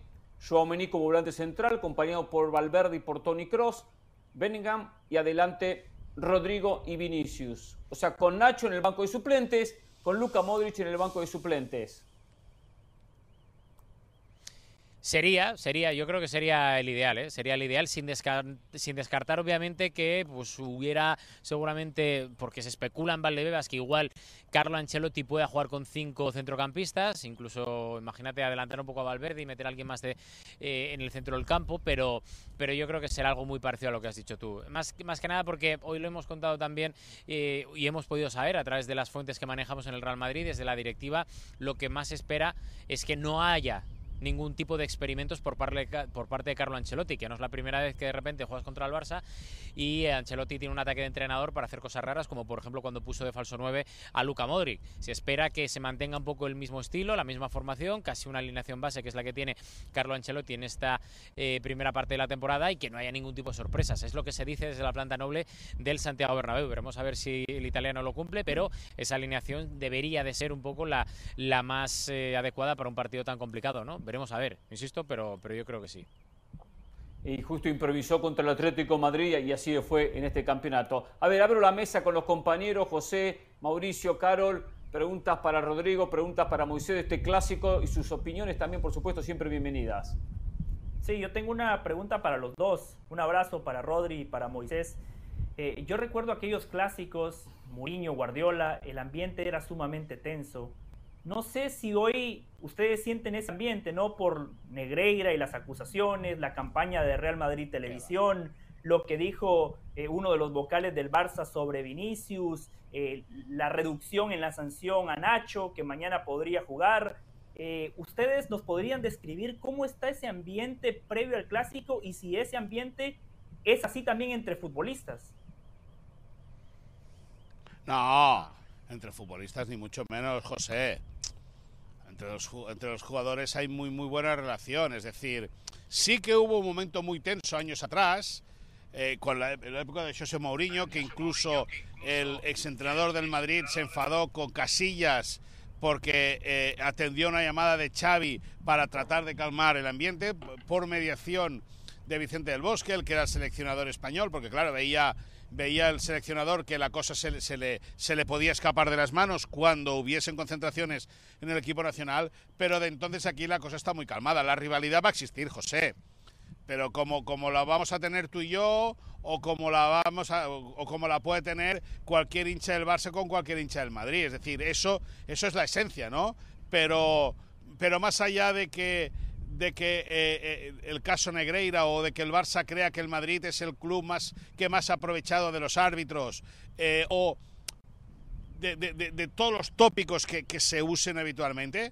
Joao Menico volante central, acompañado por Valverde y por Tony Cross, Bellingham y adelante Rodrigo y Vinicius. O sea, con Nacho en el banco de suplentes, con Luca Modric en el banco de suplentes. Sería, sería, yo creo que sería el ideal, ¿eh? sería el ideal sin, sin descartar obviamente que pues hubiera seguramente, porque se especula en Valdebebas que igual Carlo Ancelotti pueda jugar con cinco centrocampistas, incluso imagínate adelantar un poco a Valverde y meter a alguien más de, eh, en el centro del campo, pero, pero yo creo que será algo muy parecido a lo que has dicho tú. Más, más que nada porque hoy lo hemos contado también eh, y hemos podido saber a través de las fuentes que manejamos en el Real Madrid, desde la directiva, lo que más espera es que no haya ningún tipo de experimentos por parte, por parte de Carlo Ancelotti, que no es la primera vez que de repente juegas contra el Barça y Ancelotti tiene un ataque de entrenador para hacer cosas raras, como por ejemplo cuando puso de falso 9 a Luca Modric. Se espera que se mantenga un poco el mismo estilo, la misma formación, casi una alineación base que es la que tiene Carlo Ancelotti en esta eh, primera parte de la temporada y que no haya ningún tipo de sorpresas. Es lo que se dice desde la planta noble del Santiago Bernabéu. Veremos a ver si el italiano lo cumple, pero esa alineación debería de ser un poco la, la más eh, adecuada para un partido tan complicado, ¿no? Veremos a ver, insisto, pero, pero yo creo que sí. Y justo improvisó contra el Atlético Madrid y así fue en este campeonato. A ver, abro la mesa con los compañeros, José, Mauricio, Carol. Preguntas para Rodrigo, preguntas para Moisés de este clásico y sus opiniones también, por supuesto, siempre bienvenidas. Sí, yo tengo una pregunta para los dos. Un abrazo para Rodri y para Moisés. Eh, yo recuerdo aquellos clásicos, Mourinho, Guardiola, el ambiente era sumamente tenso. No sé si hoy ustedes sienten ese ambiente, ¿no? Por Negreira y las acusaciones, la campaña de Real Madrid Televisión, lo que dijo eh, uno de los vocales del Barça sobre Vinicius, eh, la reducción en la sanción a Nacho, que mañana podría jugar. Eh, ¿Ustedes nos podrían describir cómo está ese ambiente previo al clásico y si ese ambiente es así también entre futbolistas? No, entre futbolistas ni mucho menos, José entre los, jugadores hay muy, muy buena relación. Es decir, sí que hubo un momento muy tenso años atrás, eh, con la, época de José Mourinho, que incluso el exentrenador del Madrid se enfadó con Casillas porque eh, atendió una llamada de Xavi para tratar de calmar el ambiente por mediación de Vicente del Bosque, el que era el seleccionador español, porque claro, veía veía el seleccionador que la cosa se, le, se le podía escapar de las manos cuando hubiesen concentraciones en el equipo nacional, pero de entonces aquí la cosa está muy calmada. La rivalidad va a existir, José, pero como, como la vamos a tener tú y yo, o como la vamos o, como la puede tener cualquier hincha del Barça con cualquier hincha del Madrid. Es decir, eso, eso es la esencia, ¿no? Pero, pero más allá de que de que eh, eh, el caso Negreira o de que el Barça crea que el Madrid es el club más que más ha aprovechado de los árbitros eh, o de, todos los tópicos que, que, se usen habitualmente,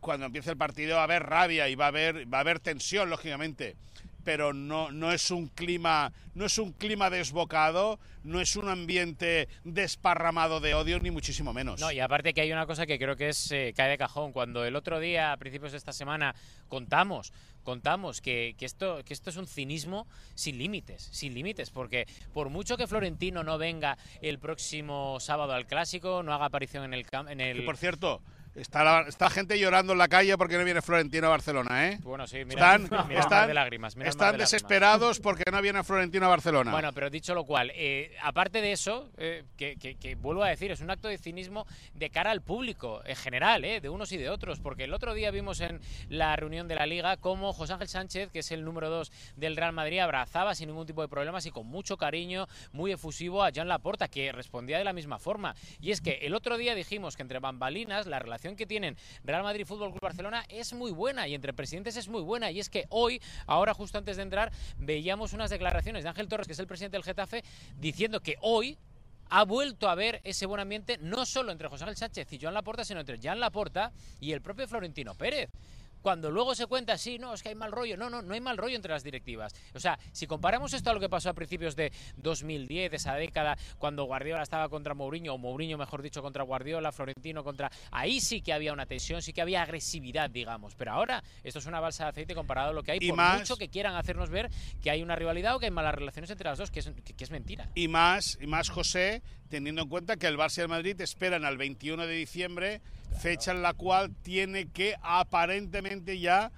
cuando empiece el partido va a haber rabia y va a haber, va a haber tensión, lógicamente pero no, no es un clima, no es un clima desbocado, no es un ambiente desparramado de odio, ni muchísimo menos. No, y aparte que hay una cosa que creo que es eh, cae de cajón. Cuando el otro día, a principios de esta semana, contamos contamos que, que, esto, que esto es un cinismo sin límites, sin límites, porque por mucho que Florentino no venga el próximo sábado al clásico, no haga aparición en el... En el... Y por cierto, Está, está gente llorando en la calle porque no viene Florentino a Barcelona, ¿eh? Bueno, sí, mira, están, están, de lágrimas, están desesperados porque no viene Florentino a Barcelona. Bueno, pero dicho lo cual, eh, aparte de eso, eh, que, que, vuelvo a decir, es un acto de cinismo de cara al público en general, eh, de unos y de otros, porque el otro día vimos en la reunión de la Liga cómo José Ángel Sánchez, que es el número dos del Real Madrid, abrazaba sin ningún tipo de problemas y con mucho cariño, muy efusivo a Jan Laporta, que respondía de la misma forma. Y es que el otro día dijimos que entre bambalinas la relación que tienen Real Madrid Fútbol Club Barcelona es muy buena y entre presidentes es muy buena. Y es que hoy, ahora justo antes de entrar, veíamos unas declaraciones de Ángel Torres, que es el presidente del Getafe, diciendo que hoy ha vuelto a ver ese buen ambiente no solo entre José Ángel Sánchez y Joan Laporta, sino entre Joan Laporta y el propio Florentino Pérez cuando luego se cuenta, sí, no, es que hay mal rollo. No, no, no hay mal rollo entre las directivas. O sea, si comparamos esto a lo que pasó a principios de 2010, esa década, cuando Guardiola estaba contra Mourinho, o Mourinho, mejor dicho, contra Guardiola, Florentino contra... Ahí sí que había una tensión, sí que había agresividad, digamos. Pero ahora esto es una balsa de aceite comparado a lo que hay, por mucho que quieran hacernos ver que hay una rivalidad o que hay malas relaciones entre las dos, que es, que, es mentira. Y más, y más, José, teniendo en cuenta que el Barça y el Madrid esperan al 21 de diciembre fecha en la cual tiene que aparentemente ya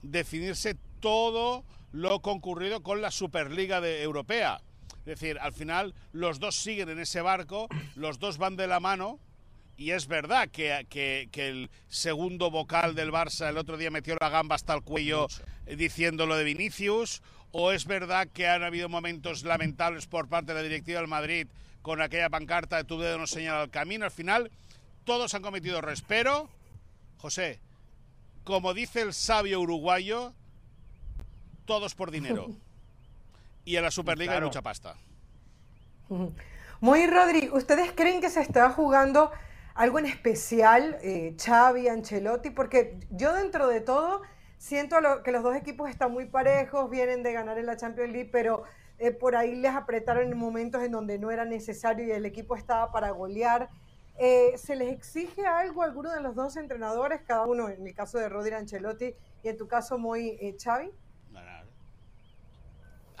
definirse todo lo concurrido con la Superliga de Europea. Es decir, al final los dos siguen en ese barco, los dos van de la mano, y es verdad que, que, el segundo vocal del Barça el otro día metió la gamba hasta el cuello diciendo lo de Vinicius, o es verdad que han habido momentos lamentables por parte de la directiva del Madrid con aquella pancarta de tu dedo no señala el camino. Al final, todos han cometido respero. José, como dice el sabio uruguayo, todos por dinero. Y en la Superliga hay mucha pasta. (laughs) Muy Rodri, ¿ustedes creen que se está jugando algo en especial, eh, Xavi, Ancelotti? Porque yo dentro de todo siento que los dos equipos están muy parejos, vienen de ganar en la Champions League, pero eh, por ahí les apretaron en momentos en donde no era necesario y el equipo estaba para golear. Eh, ¿Se les exige algo a alguno de los dos entrenadores, cada uno en el caso de Rodri Ancelotti y en tu caso muy eh, Xavi?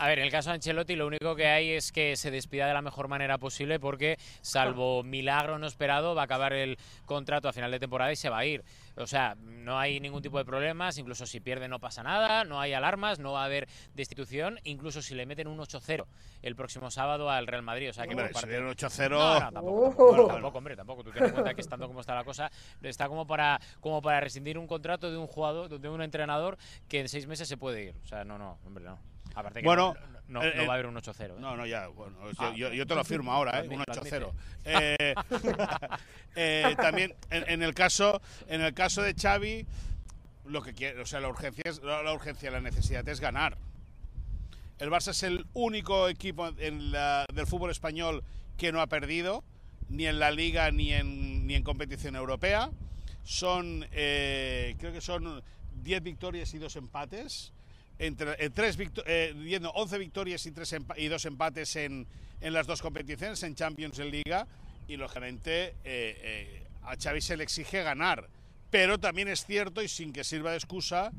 A ver, en el caso de Ancelotti lo único que hay es que se despida de la mejor manera posible porque, salvo milagro no esperado, va a acabar el contrato a final de temporada y se va a ir. O sea, no hay ningún tipo de problemas, incluso si pierde no pasa nada, no hay alarmas, no va a haber destitución, incluso si le meten un 8-0 el próximo sábado al Real Madrid. O sea, que hombre, por parte... 8-0... No, no, tampoco, tampoco, hombre, tampoco. Tú tienes en cuenta que estando como está la cosa, está como para, como para rescindir un contrato de un jugador, de un entrenador que en seis meses se puede ir. O sea, no, no, hombre, no. Aparte que bueno, no, eh, va a haber un 8-0. ¿eh? No, no, ya, bueno, ah, yo, te lo firmo ahora, ¿eh? un 8-0. (laughs) Eh, también en, el caso, en el caso de Xavi, lo que quiere, o sea, la urgencia es la, urgencia, la necesidad es ganar. El Barça es el único equipo en del fútbol español que no ha perdido, ni en la Liga ni en, ni en competición europea. Son, creo que son 10 victorias y 2 empates entre, eh, tres 11 eh, victorias y, tres y dos empates en, en, las dos competiciones, en Champions en Liga, y lógicamente eh, a Xavi se le exige ganar. Pero también es cierto, y sin que sirva de excusa,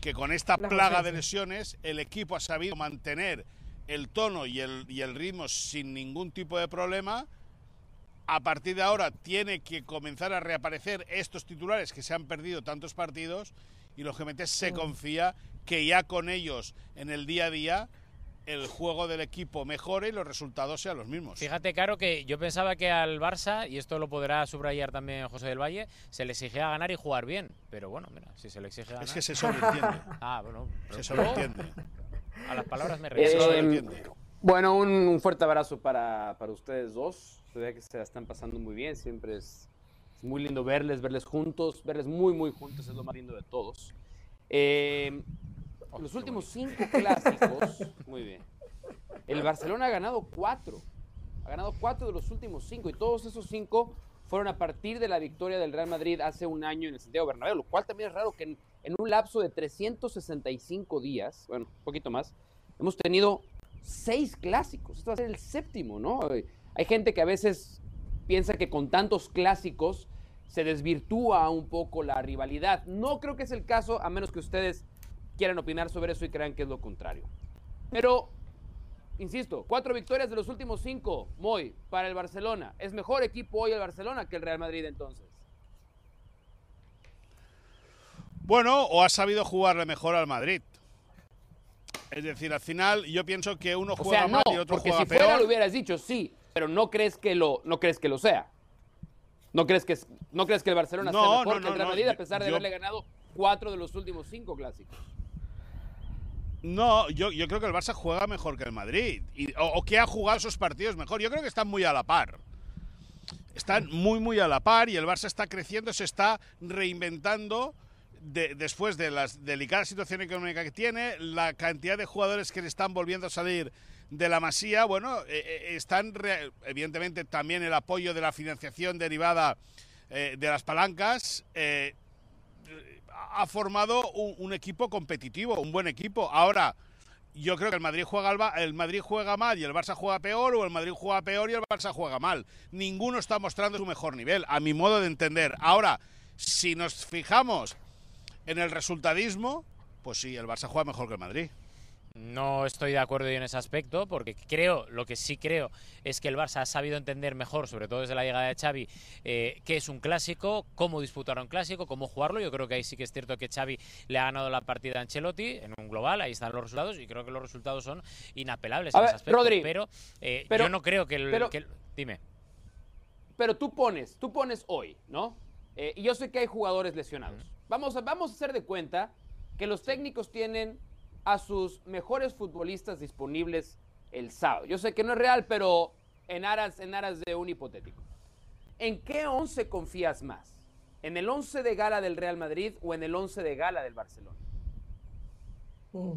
que con esta plaga de lesiones el equipo ha sabido mantener el tono y el, y el ritmo sin ningún tipo de problema. A partir de ahora tiene que comenzar a reaparecer estos titulares que se han perdido tantos partidos y lógicamente se confía que ya con ellos en el día a día el juego del equipo mejore y los resultados sean los mismos. Fíjate, Caro, que yo pensaba que al Barça, y esto lo podrá subrayar también José del Valle, se le exigía ganar y jugar bien. Pero bueno, mira, si se le exige ganar... Es que se sobreentiende. (laughs) ah, bueno. Se sobreentiende. A las palabras me refiero. Eh, bueno, un, fuerte abrazo para, para ustedes dos. Se ve que se la están pasando muy bien. Siempre es, es muy lindo verles, verles juntos, verles muy, muy juntos. Es lo más lindo de todos. Eh, los últimos cinco clásicos, (laughs) muy bien. El Barcelona ha ganado cuatro. Ha ganado cuatro de los últimos cinco. Y todos esos cinco fueron a partir de la victoria del Real Madrid hace un año en el Santiago Bernabéu. Lo cual también es raro que en, un lapso de 365 días, bueno, un poquito más, hemos tenido seis clásicos. Esto va a ser el séptimo, ¿no? Hay gente que a veces piensa que con tantos clásicos se desvirtúa un poco la rivalidad. No creo que es el caso, a menos que ustedes quieran opinar sobre eso y crean que es lo contrario. Pero, insisto, cuatro victorias de los últimos cinco, Moy, para el Barcelona. ¿Es mejor equipo hoy el Barcelona que el Real Madrid entonces? Bueno, o ha sabido jugarle mejor al Madrid. Es decir, al final yo pienso que uno juega mal y otro porque juega si fuera lo hubieras dicho, sí, pero no crees que lo, no crees que lo sea. ¿No crees que, no crees que el Barcelona sea mejor que el Real Madrid a pesar de haberle ganado cuatro de los últimos cinco clásicos? No, yo, yo creo que el Barça juega mejor que el Madrid. o, que ha jugado esos partidos mejor. Yo creo que están muy a la par. Están muy, muy a la par y el Barça está creciendo, se está reinventando después de la delicada situación económica que tiene, la cantidad de jugadores que le están volviendo a salir de la Masía, bueno, están evidentemente también el apoyo de la financiación derivada de las palancas ha formado un, equipo competitivo, un buen equipo. Ahora, yo creo que el Madrid juega el Madrid juega mal y el Barça juega peor o el Madrid juega peor y el Barça juega mal. Ninguno está mostrando su mejor nivel, a mi modo de entender. Ahora, si nos fijamos en el resultadismo, pues sí, el Barça juega mejor que el Madrid. No estoy de acuerdo en ese aspecto, porque creo, lo que sí creo, es que el Barça ha sabido entender mejor, sobre todo desde la llegada de Xavi, eh, qué es un clásico, cómo disputar un clásico, cómo jugarlo. Yo creo que ahí sí que es cierto que Xavi le ha ganado la partida a Ancelotti en un global, ahí están los resultados, y creo que los resultados son inapelables en ese aspecto. Rodri, pero, eh, yo no creo que el, Dime. Pero tú pones, tú pones hoy, ¿no? Eh, y yo sé que hay jugadores lesionados. Vamos, a, vamos a hacer de cuenta que los técnicos tienen a sus mejores futbolistas disponibles el sábado. Yo sé que no es real, pero en aras, en aras de un hipotético. ¿En qué once confías más? ¿En el once de gala del Real Madrid o en el once de gala del Barcelona? Mm.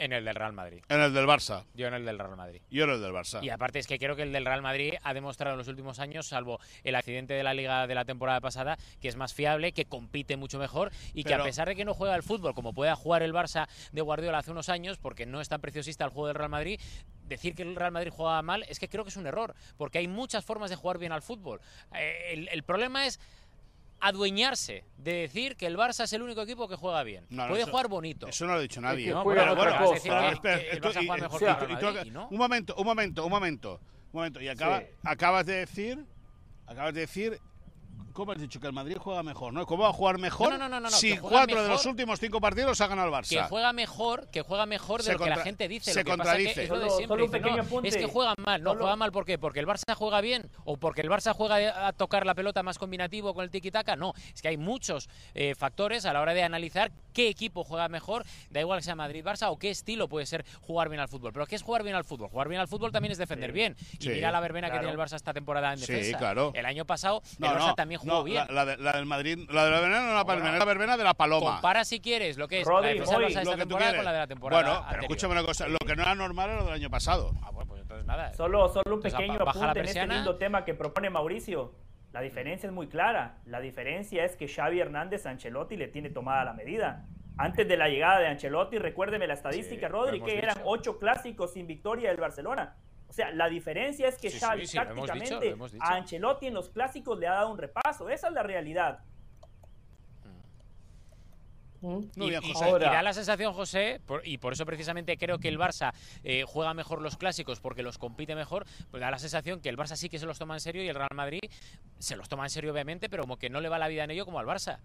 En el del Real Madrid. En el del Barça. Yo en el del Real Madrid. Yo en el del Barça. Y aparte es que creo que el del Real Madrid ha demostrado en los últimos años, salvo el accidente de la liga de la temporada pasada, que es más fiable, que compite mucho mejor y que a pesar de que no juega el fútbol como pueda jugar el Barça de Guardiola hace unos años, porque no es tan preciosista el juego del Real Madrid, decir que el Real Madrid juega mal es que creo que es un error, porque hay muchas formas de jugar bien al fútbol. Eh, el problema es adueñarse de decir que el Barça es el único equipo que juega bien. Puede jugar bonito. Eso no lo ha dicho nadie. un momento, un momento, un momento. Un momento. Y acabas de decir, acabas de decir ¿Cómo has dicho que el Madrid juega mejor? ¿no? ¿Cómo va a jugar mejor no, no, no, si cuatro de los últimos cinco partidos ha ganado el Barça? Que juega mejor, que juega mejor de lo que la gente dice. Se contradice. es, que juegan mal. No, juega mal ¿por qué? Porque el Barça juega bien o porque el Barça juega a tocar la pelota más combinativo con el tiki-taka. No, es que hay muchos eh, factores a la hora de analizar qué equipo juega mejor, da igual que sea Madrid-Barça o qué estilo puede ser jugar bien al fútbol. Pero ¿qué es jugar bien al fútbol? Jugar bien al fútbol también es defender bien. Y mira la verbena que tiene el Barça esta temporada en defensa. claro. El año pasado el Barça también jugó bien. La, la del Madrid, la de la verbena no la verbena, la verbena de la paloma. Compara si quieres lo que es la defensa hoy, esta temporada con la de la temporada Bueno, pero escúchame una cosa, lo que no era normal era lo del año pasado. Ah, bueno, pues entonces nada. Solo, solo un pequeño apunte en este lindo tema que propone Mauricio. La diferencia es muy clara. La diferencia es que Xavi Hernández a Ancelotti le tiene tomada la medida. Antes de la llegada de Ancelotti, recuérdeme la estadística, Rodri, que eran ocho clásicos sin victoria del Barcelona. O sea, la diferencia es que Xavi prácticamente a Ancelotti en los clásicos le ha dado un repaso. Esa es la realidad. Y, da la sensación, José, y por eso precisamente creo que el Barça eh, juega mejor los clásicos porque los compite mejor, pues da la sensación que el Barça sí que se los toma en serio y el Real Madrid se los toma en serio, obviamente, pero como que no le va la vida en ello como al Barça.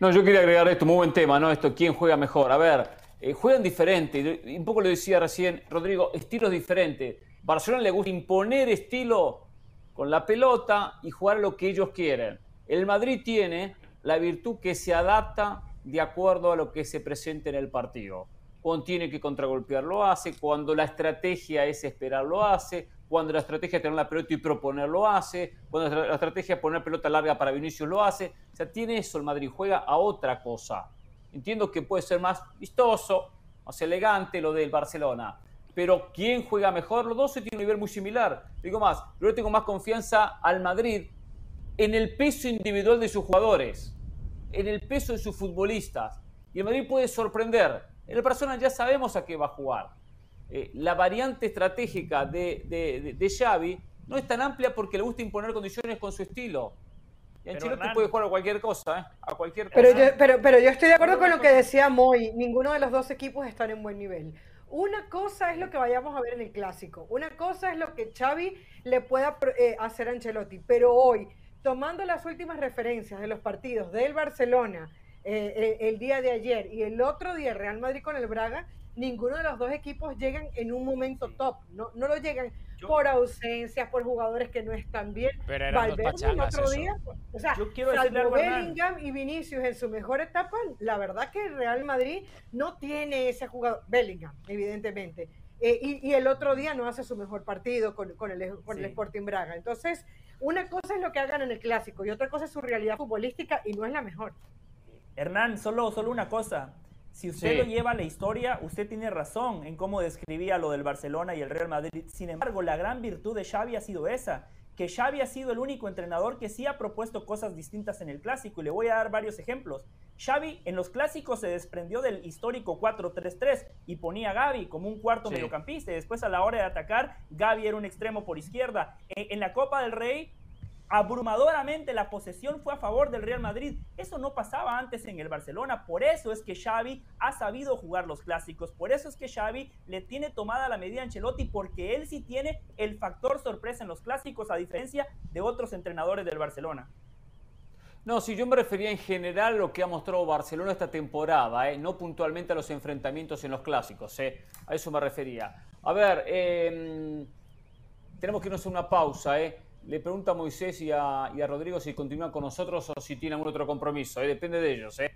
No, yo quería agregar esto, muy buen tema, ¿no? Esto, ¿quién juega mejor? A ver, eh, juegan diferente, un poco lo decía recién Rodrigo, estilos diferentes. Barcelona le gusta imponer estilo con la pelota y jugar lo que ellos quieren. El Madrid tiene la virtud que se adapta de acuerdo a lo que se presente en el partido. Cuando tiene que contragolpear lo hace, cuando la estrategia es esperar lo hace, cuando la estrategia es tener la pelota y proponer lo hace, cuando la estrategia es poner pelota larga para Vinicius lo hace. O sea, tiene eso el Madrid, juega a otra cosa. Entiendo que puede ser más vistoso, más elegante lo del Barcelona, pero ¿quién juega mejor? Los dos tienen un nivel muy similar. Digo más, yo tengo más confianza al Madrid en el peso individual de sus jugadores, en el peso de sus futbolistas. Y el Madrid puede sorprender. En el Barcelona ya sabemos a qué va a jugar. Eh, la variante estratégica de, de, Xavi no es tan amplia porque le gusta imponer condiciones con su estilo. Y Ancelotti puede jugar a cualquier cosa, ¿eh? A cualquier cosa. Pero yo, pero, pero yo estoy de acuerdo con lo que decía Moy. Ninguno de los dos equipos están en buen nivel. Una cosa es lo que vayamos a ver en el clásico. Una cosa es lo que Xavi le pueda eh, hacer a Ancelotti. Pero hoy, tomando las últimas referencias de los partidos del Barcelona eh, eh, el día de ayer y el otro día Real Madrid con el Braga, ninguno de los dos equipos llegan en un momento top, no, no lo llegan por ausencias, por jugadores que no están bien. Pero Valverde el otro día, o sea, yo quiero salvo Bellingham y Vinicius en su mejor etapa, la verdad que el Real Madrid no tiene ese jugador, Bellingham, evidentemente. Eh, y, el otro día no hace su mejor partido con, con el, con el Sporting Braga. Entonces, una cosa es lo que hagan en el clásico y otra cosa es su realidad futbolística y no es la mejor. Hernán, solo, solo una cosa. Si usted lo lleva a la historia, usted tiene razón en cómo describía lo del Barcelona y el Real Madrid. Sin embargo, la gran virtud de Xavi ha sido esa, que Xavi ha sido el único entrenador que sí ha propuesto cosas distintas en el clásico y le voy a dar varios ejemplos. Xavi en los clásicos se desprendió del histórico 4-3-3 y ponía a Gaby como un cuarto mediocampista y después a la hora de atacar Gaby era un extremo por izquierda. en la Copa del Rey abrumadoramente la posesión fue a favor del Real Madrid. Eso no pasaba antes en el Barcelona. Por eso es que Xavi ha sabido jugar los clásicos. Por eso es que Xavi le tiene tomada la medida a Ancelotti porque él sí tiene el factor sorpresa en los clásicos a diferencia de otros entrenadores del Barcelona. No, si yo me refería en general a lo que ha mostrado Barcelona esta temporada, ¿eh? no puntualmente a los enfrentamientos en los clásicos, ¿eh? a eso me refería. A ver, em, tenemos que irnos a una pausa. ¿eh? Le pregunta a Moisés y a, Rodrigo si continúan con nosotros o si tienen algún otro compromiso. ¿eh? Depende de ellos. ¿eh?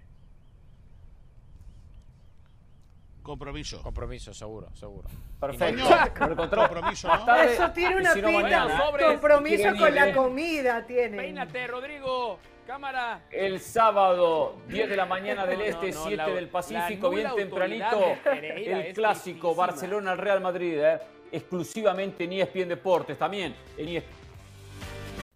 Compromiso. Compromiso, seguro, seguro. Perfecto. (laughs) compromiso, Eso tiene una pinta. compromiso con la comida tiene. Peínate, Rodrigo. Cámara. El sábado, 10 de la mañana del Este, 7 del Pacífico, bien tempranito, el clásico Barcelona-Real Madrid, ¿eh? exclusivamente en ESPN Deportes, también en ESPN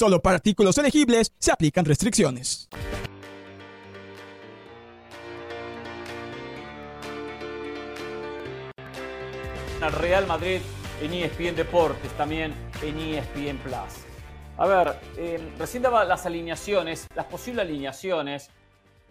Solo para artículos elegibles se aplican restricciones. Al Real Madrid en ESPN Deportes, también en ESPN Plus. A ver, eh, recién daba las alineaciones, las posibles alineaciones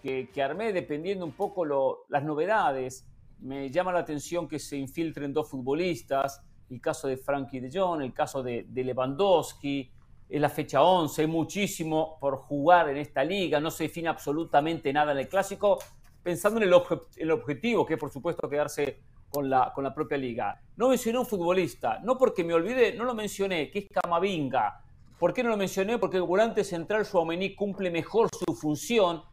que, armé dependiendo un poco las novedades. Me llama la atención que se infiltren dos futbolistas, el caso de Frankie de Jong, el caso de Lewandowski, es la fecha 11, hay muchísimo por jugar en esta liga, no se define absolutamente nada en el clásico, pensando en el, objetivo, que es por supuesto quedarse con la, con la propia liga. No mencioné un futbolista, no porque me olvidé, no lo mencioné, que es Camavinga. ¿Por qué no lo mencioné? Porque el volante central Suamení cumple mejor su función.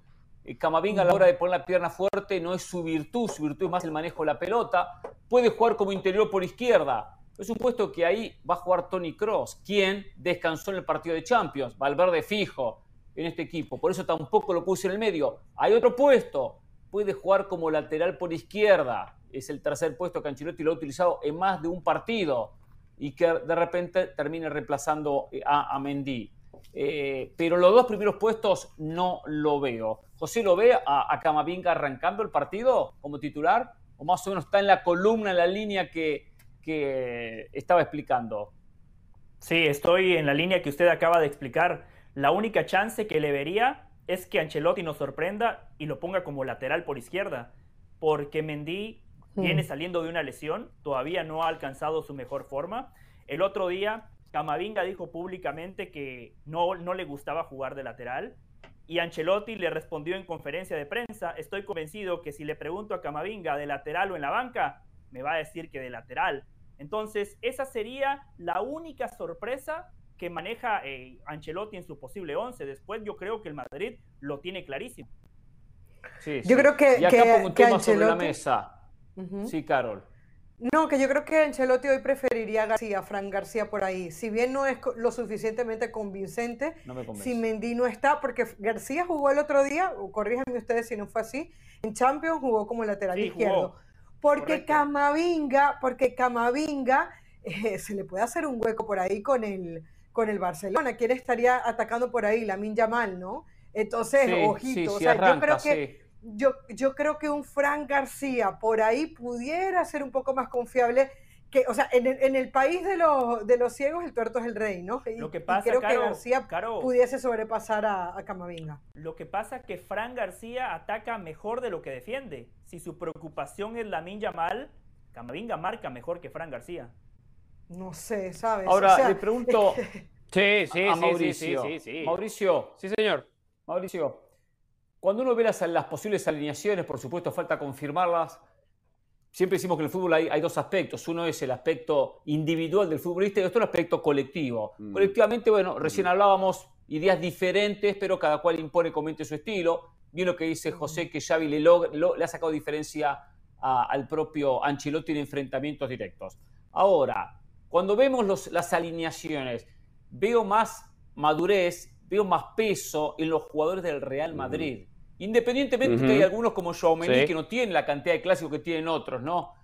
Eh, Camavinga a la hora de poner la pierna fuerte no es su virtud, su virtud es más el manejo de la pelota. Puede jugar como interior por izquierda, es un puesto que ahí va a jugar Tony Cross, quien descansó en el partido de Champions, Valverde fijo en este equipo, por eso tampoco lo puse en el medio. Hay otro puesto, puede jugar como lateral por izquierda, es el tercer puesto que Ancelotti lo ha utilizado en más de un partido y que de repente termine reemplazando eh, a, Mendy. Eh, pero los dos primeros puestos no lo veo. José lo ve a, a Camavinga arrancando el partido como titular, o más o menos está en la columna, en la línea que, que estaba explicando. Sí, estoy en la línea que usted acaba de explicar. La única chance que le vería es que Ancelotti nos sorprenda y lo ponga como lateral por izquierda, porque Mendy viene saliendo de una lesión, todavía no ha alcanzado su mejor forma. El otro día, Camavinga dijo públicamente que no, no le gustaba jugar de lateral y Ancelotti le respondió en conferencia de prensa, estoy convencido que si le pregunto a Camavinga de lateral o en la banca, me va a decir que de lateral. Entonces, esa sería la única sorpresa que maneja eh, Ancelotti en su posible 11. Después yo creo que el Madrid lo tiene clarísimo. Sí, yo creo que, y acá pongo un tema sobre la mesa. Sí, Carol. No, que yo creo que Ancelotti hoy preferiría a García, Fran García por ahí. Si bien no es lo suficientemente convincente, si Mendy no está, porque García jugó el otro día, corríjanme ustedes si no fue así, en Champions jugó como lateral izquierdo. Porque Camavinga, porque Camavinga eh, se le puede hacer un hueco por ahí con el, con el Barcelona. ¿Quién estaría atacando por ahí? Lamin Yamal, ¿no? Entonces, ojito. o sea, yo creo que yo, yo creo que un Fran García por ahí pudiera ser un poco más confiable que, o sea, en el, país de los, de los ciegos el tuerto es el rey, ¿no? lo que pasa, creo que García pudiese sobrepasar a, a, Camavinga. Lo que pasa es que Fran García ataca mejor de lo que defiende. Si su preocupación es la Minja mal, Camavinga marca mejor que Fran García. No sé, ¿sabes? Ahora le pregunto (laughs) sí, sí, a Mauricio. Sí, sí, Mauricio. Sí, señor. Mauricio, cuando uno ve las, las posibles alineaciones, por supuesto, falta confirmarlas siempre decimos que en el fútbol hay, dos aspectos. Uno es el aspecto individual del futbolista y otro el aspecto colectivo. Mm. Colectivamente, bueno, recién mm. hablábamos ideas diferentes, pero cada cual impone comente su estilo. Bien lo que dice José, que Xavi le, le ha sacado diferencia al propio Ancelotti en enfrentamientos directos. Ahora, cuando vemos las alineaciones, veo más madurez, veo más peso en los jugadores del Real mm. Independientemente de que hay algunos como Xiaomeni que no tienen la cantidad de clásicos que tienen otros, ¿no?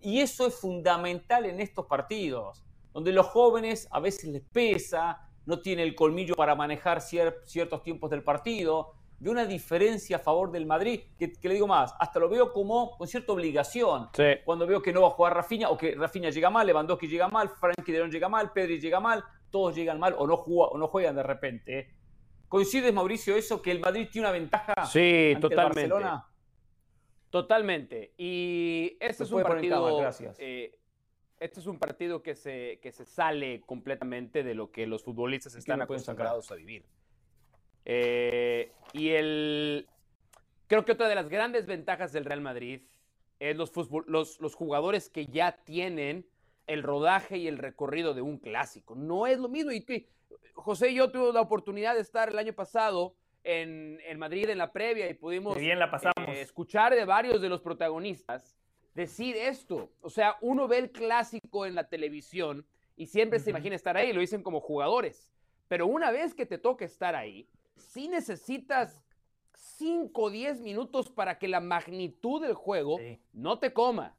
Y eso es fundamental en estos partidos, donde los jóvenes a veces les pesa, no tienen el colmillo para manejar ciertos tiempos del partido. Veo una diferencia a favor del Madrid, que, le digo más, hasta lo veo como con cierta obligación. Cuando veo que no va a jugar Rafinha, o que Rafinha llega mal, Lewandowski llega mal, Frankie de llega mal, Pedri llega mal, todos llegan mal o no, o no juegan de repente. ¿Coincides, Mauricio, eso, que el Madrid tiene una ventaja sí, ante totalmente. Barcelona? Totalmente. Y este es un partido. gracias. Eh, este es un partido que se, que se sale completamente de lo que los futbolistas están acostumbrados a vivir. Eh, y el. Creo que otra de las grandes ventajas del Real Madrid es los, los, los jugadores que ya tienen el rodaje y el recorrido de un clásico. No es lo mismo. Y José y yo tuvimos la oportunidad de estar el año pasado en, Madrid en la previa y pudimos bien la pasamos. Eh, escuchar de varios de los protagonistas decir esto. O sea, uno ve el clásico en la televisión y siempre se imagina estar ahí, lo dicen como jugadores. Pero una vez que te toca estar ahí, sí necesitas 5 o 10 minutos para que la magnitud del juego no te coma.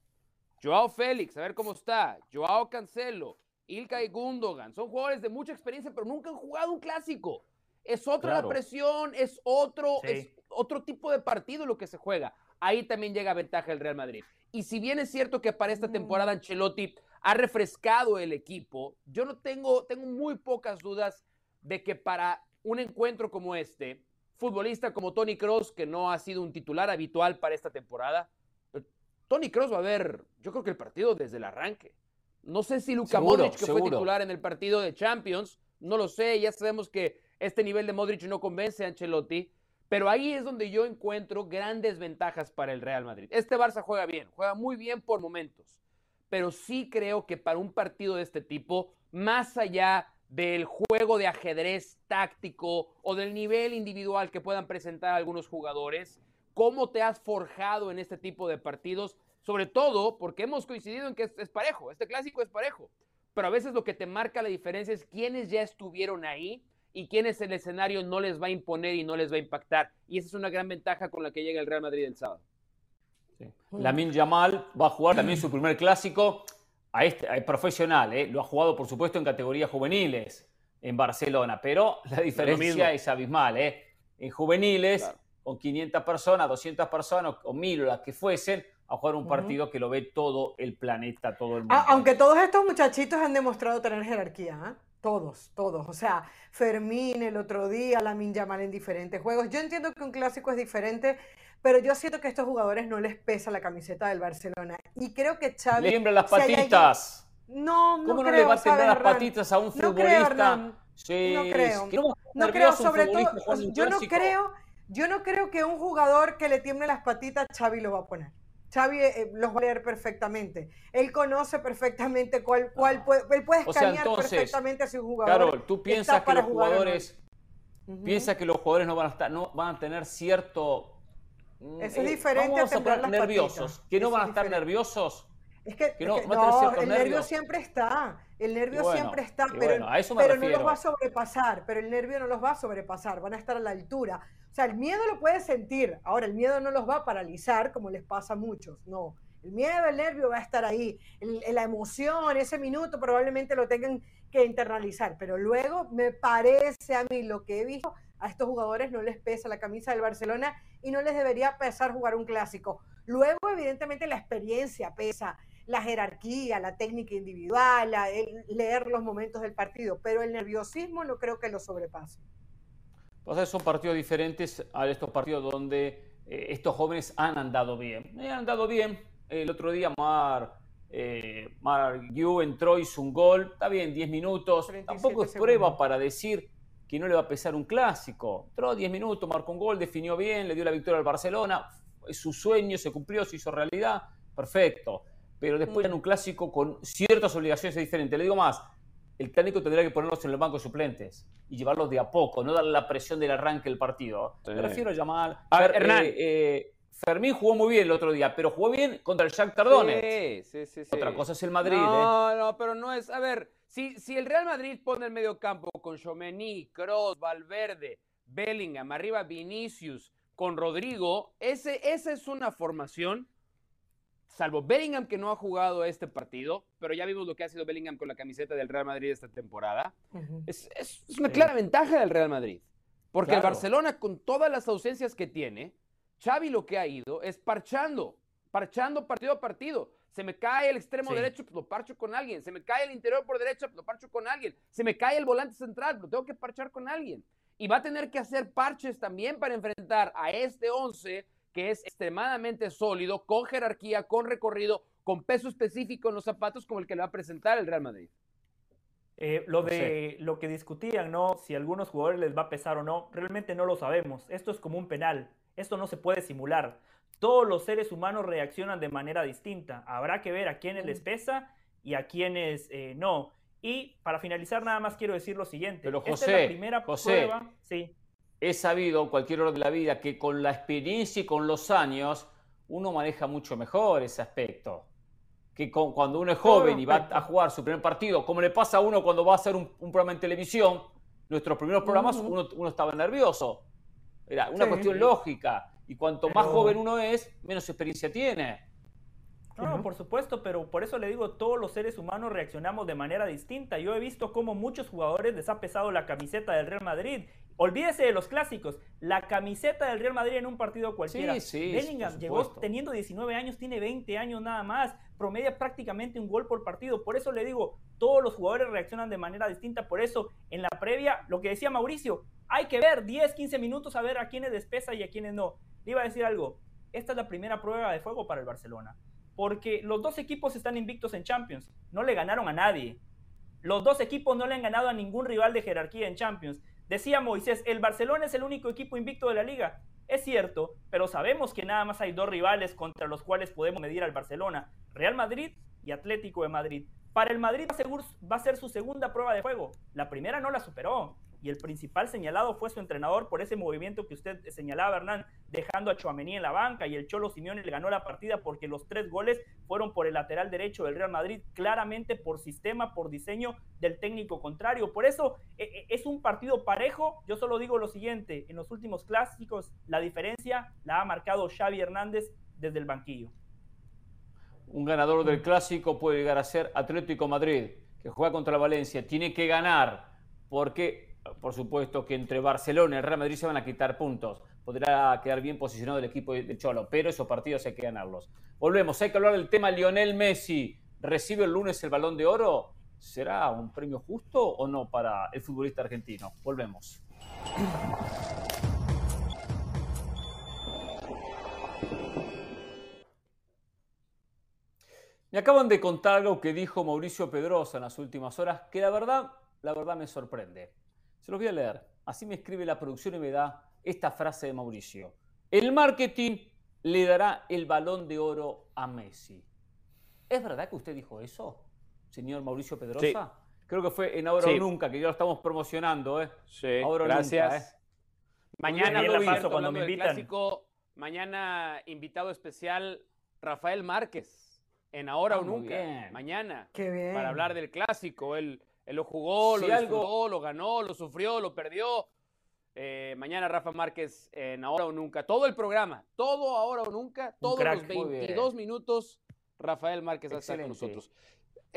Joao Félix, a ver cómo está. Joao Cancelo, Ilka y Gundogan. Son jugadores de mucha experiencia, pero nunca han jugado un clásico. Es otra la presión, es otro, es otro tipo de partido lo que se juega. Ahí también llega ventaja el Real Madrid. Y si bien es cierto que para esta mm. temporada Ancelotti ha refrescado el equipo, yo no tengo, tengo muy pocas dudas de que para un encuentro como este, futbolista como Tony Cross, que no ha sido un titular habitual para esta temporada, Tony Cross va a ver, yo creo que el partido desde el arranque. No sé si Luka Modric, que fue titular en el partido de Champions, no lo sé, ya sabemos que este nivel de Modric no convence a Ancelotti, pero ahí es donde yo encuentro grandes ventajas para el Real Madrid. Este Barça juega bien, juega muy bien por momentos, pero sí creo que para un partido de este tipo, más allá del juego de ajedrez táctico o del nivel individual que puedan presentar algunos jugadores, cómo te has forjado en este tipo de partidos, sobre todo porque hemos coincidido en que es, parejo, este clásico es parejo, pero a veces lo que te marca la diferencia es quiénes ya estuvieron ahí y quiénes el escenario no les va a imponer y no les va a impactar. Y esa es una gran ventaja con la que llega el Real Madrid el sábado. Sí. Lamin Yamal va a jugar también su primer clásico a este, profesional, ¿eh? lo ha jugado por supuesto en categorías juveniles en Barcelona, pero la diferencia es, abismal. ¿eh? En juveniles con 500 personas, 200 personas o 1000 o las que fuesen, a jugar un partido que lo ve todo el planeta, todo el mundo. aunque todos estos muchachitos han demostrado tener jerarquía, ¿eh? Todos, todos. O sea, Fermín el otro día, la Yamal en diferentes juegos. Yo entiendo que un clásico es diferente, pero yo siento que a estos jugadores no les pesa la camiseta del Barcelona. Y creo que Xavi... Le las patitas. No, no ¿Cómo no le va a temblar las patitas a un futbolista? No creo, no creo. No creo, sobre todo, yo no creo yo no creo que un jugador que le tiemble las patitas, Xavi lo va a poner. Xavi eh, los va a leer perfectamente. Él conoce perfectamente cuál, cuál puede, él puede escanear perfectamente a su jugador. Claro, tú piensas que los jugadores, piensas que los jugadores no van a estar, no van a tener cierto. Mm, Eso es eh, diferente a, a nerviosos. Que no van a estar nerviosos. Es que, no, el nervio siempre está. El nervio siempre está, pero, pero no los va a sobrepasar. Pero el nervio no los va a sobrepasar. Van a estar a la altura. O sea, el miedo lo puedes sentir. Ahora, el miedo no los va a paralizar como les pasa a muchos. No. El miedo, el nervio va a estar ahí. la emoción, ese minuto probablemente lo tengan que internalizar. Pero luego me parece a mí lo que he visto, a estos jugadores no les pesa la camisa del Barcelona y no les debería pesar jugar un clásico. Luego, evidentemente, la experiencia pesa. La jerarquía, la técnica individual, leer los momentos del partido, pero el nerviosismo no creo que lo sobrepase. Pues son partidos diferentes a estos partidos donde eh, estos jóvenes han andado bien. Han andado bien. El otro día Mar, eh, Mar Yu entró, hizo un gol. Está bien, 10 minutos. Tampoco es prueba para decir que no le va a pesar un clásico. Entró 10 minutos, marcó un gol, definió bien, le dio la victoria al Barcelona. Su sueño, se cumplió, se hizo realidad. Perfecto. Pero después en un clásico con ciertas obligaciones diferentes. Le digo más, el técnico tendría que ponerlos en el banco de suplentes y llevarlos de a poco, no darle la presión del arranque del partido. Me refiero a llamar. A Hernán. Eh, eh, Fermín jugó muy bien el otro día, pero jugó bien contra el Shakhtar Donetsk. Sí, sí, sí, Otra cosa es el Madrid. No, ¿eh? no, pero no es. A ver, si, si el Real Madrid pone el medio campo con Chomení, Kroos, Valverde, Bellingham, arriba Vinicius, con Rodrigo, ese, esa es una formación salvo Bellingham que no ha jugado este partido, pero ya vimos lo que ha sido Bellingham con la camiseta del Real Madrid esta temporada, es, una clara ventaja del Real Madrid. Porque el Barcelona, con todas las ausencias que tiene, Xavi lo que ha ido es parchando, parchando partido a partido. Se me cae el extremo derecho, pues lo parcho con alguien. Se me cae el interior por derecha, pues lo parcho con alguien. Se me cae el volante central, lo tengo que parchar con alguien. Y va a tener que hacer parches también para enfrentar a este 11 que es extremadamente sólido, con jerarquía, con recorrido, con peso específico en los zapatos como el que le va a presentar el Real Madrid. Eh, lo de lo que discutían, ¿no? Si a algunos jugadores les va a pesar o no, realmente no lo sabemos. Esto es como un penal. Esto no se puede simular. Todos los seres humanos reaccionan de manera distinta. Habrá que ver a quiénes les pesa y a quiénes eh, no. Y para finalizar, nada más quiero decir lo siguiente. Pero José, Esta es la primera prueba. Sí he sabido, cualquier hora de la vida, que con la experiencia y con los años uno maneja mucho mejor ese aspecto. Que cuando uno es joven y va a jugar su primer partido, como le pasa a uno cuando va a hacer un, programa en televisión, nuestros primeros programas uno, estaba nervioso. Era una cuestión lógica. Y cuanto más joven uno es, menos experiencia tiene. No, por supuesto, pero por eso le digo, todos los seres humanos reaccionamos de manera distinta. Yo he visto cómo muchos jugadores les ha pesado la camiseta del Real Madrid. Olvídese de los clásicos, la camiseta del Real Madrid en un partido cualquiera. Sí, Bellingham llegó teniendo 19 años, tiene 20 años nada más, promedia prácticamente un gol por partido. Por eso le digo, todos los jugadores reaccionan de manera distinta. Por eso, en la previa, lo que decía Mauricio, hay que ver 10, 15 minutos a ver a quiénes despesa y a quiénes no. Le iba a decir algo, esta es la primera prueba de fuego para el Barcelona porque los dos equipos están invictos en Champions, no le ganaron a nadie. Los dos equipos no le han ganado a ningún rival de jerarquía en Champions. Decía Moisés, el Barcelona es el único equipo invicto de la liga. Es cierto, pero sabemos que nada más hay dos rivales contra los cuales podemos medir al Barcelona, Real Madrid y Atlético de Madrid. Para el Madrid va a ser su segunda prueba de juego. La primera no la superó y el principal señalado fue su entrenador por ese movimiento que usted señalaba, Hernán, dejando a Chuamení en la banca y el Cholo Simeone le ganó la partida porque los tres goles fueron por el lateral derecho del Real Madrid, claramente por sistema, por diseño del técnico contrario. Por eso e, e, es un partido parejo. Yo solo digo lo siguiente, en los últimos clásicos la diferencia la ha marcado Xavi Hernández desde el banquillo. Un ganador del clásico puede llegar a ser Atlético Madrid, que juega contra Valencia. Tiene que ganar porque por supuesto que entre Barcelona y el Real Madrid se van a quitar puntos. Podrá quedar bien posicionado el equipo de Cholo, pero esos partidos hay que ganarlos. Volvemos, hay que hablar del tema Lionel Messi. ¿Recibe el lunes el balón de oro? ¿Será un premio justo o no para el futbolista argentino? Volvemos. Me acaban de contar algo que dijo Mauricio Pedrosa en las últimas horas, que la verdad, la verdad me sorprende. Se los voy a leer. Así me escribe la producción y me da esta frase de Mauricio. El marketing le dará el balón de oro a Messi. ¿Es verdad que usted dijo eso, señor Mauricio Pedrosa? Creo que fue en Ahora o Nunca, que ya lo estamos promocionando. ¿eh? Sí, gracias. ¿eh? Mañana lo paso cuando me invitan. mañana invitado especial Rafael Márquez en Ahora o ah, Nunca. Mañana. Qué bien. Para hablar del clásico. El, él lo jugó, lo disfrutó, lo ganó, lo sufrió, lo perdió. Eh, mañana Rafa Márquez en Ahora o Nunca. Todo el programa, todo Ahora o Nunca, todos los 22 minutos, Rafael Márquez va a estar con nosotros.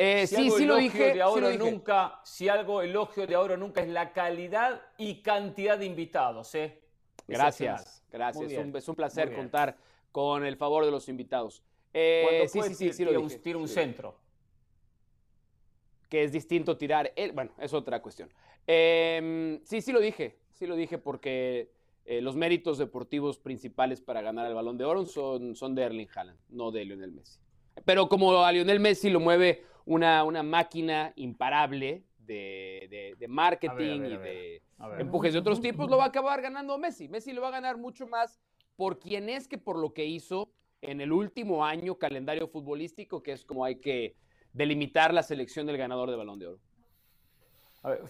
Eh, sí, sí lo dije. De ahora nunca, si algo elogio de ahora o nunca es la calidad y cantidad de invitados. ¿eh? Gracias, gracias. es un placer contar con el favor de los invitados. Eh, sí, sí, sí, sí, lo dije. Tira un centro. Que es distinto tirar él. Bueno, es otra cuestión. Em, sí, sí lo dije. Sí lo dije porque eh, los méritos deportivos principales para ganar el balón de oro son, son de Erling Haaland, no de Lionel Messi. Pero como a Lionel Messi lo mueve una, una máquina imparable de, marketing y de empujes de otros tipos, lo va a acabar ganando Messi. Messi lo va a ganar mucho más por quién es que por lo que hizo en el último año calendario futbolístico, que es como hay que delimitar la selección del ganador de balón de oro.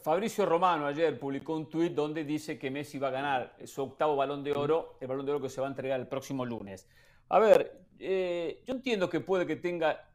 Fabricio Romano ayer publicó un tuit donde dice que Messi va a ganar su octavo balón de oro, el balón de oro que se va a entregar el próximo lunes. A ver, eh, yo entiendo que puede que tenga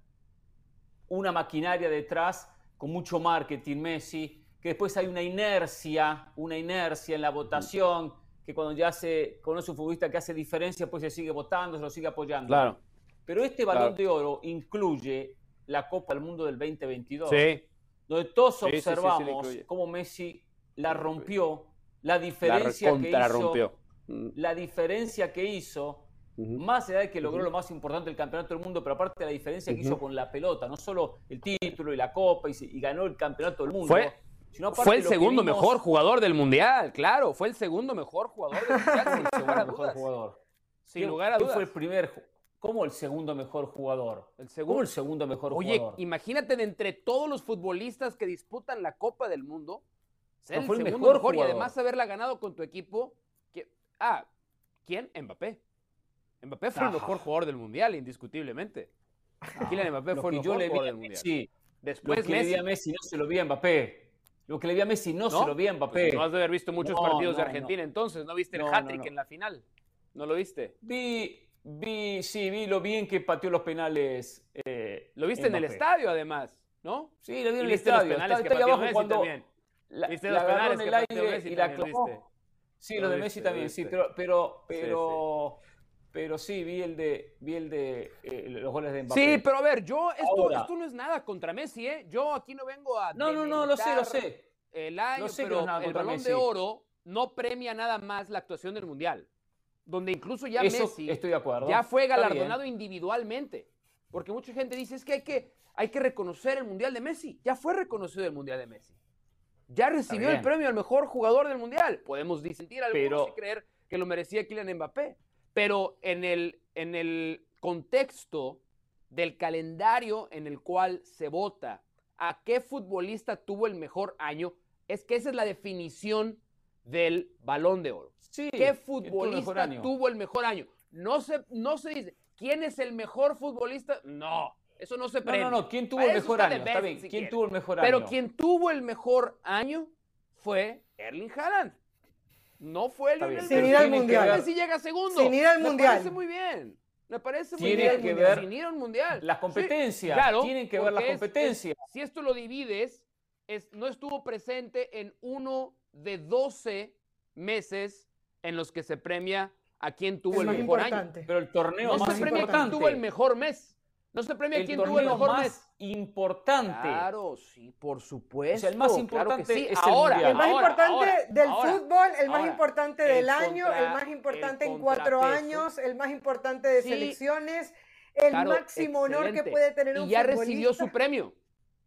una maquinaria detrás con mucho marketing Messi, que después hay una inercia, una inercia en la votación, que cuando ya se conoce un futbolista que hace diferencia, pues se sigue votando, se lo sigue apoyando. Claro. Pero este balón de oro incluye la Copa del Mundo del 2022. Sí. Donde todos observamos cómo Messi la rompió, la diferencia que hizo. Rompió. Mm. La diferencia que hizo más allá de que logró lo más importante del campeonato del mundo, pero aparte de la diferencia que hizo con la pelota, no solo el título y la copa y, ganó el campeonato del mundo. Fue, fue el segundo mejor jugador del mundial, claro, fue el segundo mejor jugador del mundial, (laughs) sin lugar a dudas. Jugador. Sin lugar a dudas. fue el primer ¿Cómo el segundo mejor jugador? El segundo, ¿Cómo el segundo mejor jugador? Oye, imagínate de entre todos los futbolistas que disputan la Copa del Mundo, ser el segundo mejor, mejor y además haberla ganado con tu equipo. Que, ah, ¿quién? Mbappé. Mbappé fue el mejor jugador del mundial, indiscutiblemente. Kylian Mbappé fue el mejor jugador del mundial. Sí. Después lo que le vi a Messi no se lo vi a Mbappé. Lo que le vi a Messi no, se lo vi a Mbappé. Pues no has de haber visto muchos partidos de Argentina entonces. ¿No viste el hat-trick en la final? ¿No lo viste? Vi, vi, sí, vi lo bien que pateó los penales. Eh, lo viste en el estadio, además, ¿no? Sí, lo vi en el estadio. Los penales está, que abajo Messi cuando también. La, ¿Viste los penales en el aire y la clavó. Sí, los de Messi también, sí, pero, pero, pero pero sí, vi el de, vi el de eh, los goles de Mbappé. Sí, pero a ver, yo, esto, esto no es nada contra Messi, ¿eh? Yo aquí no vengo a. No, no, no, lo sé, lo sé. El año, pero el balón de oro no premia nada más la actuación del Mundial. Donde incluso ya Messi estoy de acuerdo. ya fue galardonado individualmente. Porque mucha gente dice es que hay, que hay que reconocer el Mundial de Messi. Ya fue reconocido el Mundial de Messi. Ya recibió el premio al mejor jugador del Mundial. Podemos disentir algunos pero, y creer que lo merecía Kylian Mbappé. Pero en el, en el contexto del calendario en el cual se vota a qué futbolista tuvo el mejor año, es que esa es la definición del balón de oro. ¿Qué futbolista tuvo el mejor año? No se, no se dice, ¿quién es el mejor futbolista? No, eso no se premia. No, no, no, ¿quién tuvo el mejor año? Está bien, ¿quién tuvo el mejor año? Pero quien tuvo el mejor año fue Erling Haaland. No fue el Sin ir al mundial. si llega segundo. Sin ir al mundial. Me parece muy bien. Me parece muy bien. que ver sin ir al mundial. Las competencias. claro, tienen que ver las competencias. si esto lo divides, es, no estuvo presente en uno de 12 meses en los que se premia a quien tuvo el, mejor año. Pero el torneo no más se premia importante. tuvo el mejor mes. No se premia el quien tuvo el mejor mes. importante. Claro, sí, por supuesto. el más importante sí. es ahora, el, más importante del fútbol, el más importante del año, el más importante en cuatro años, el más importante de selecciones, el máximo honor que puede tener un Y ya recibió su premio.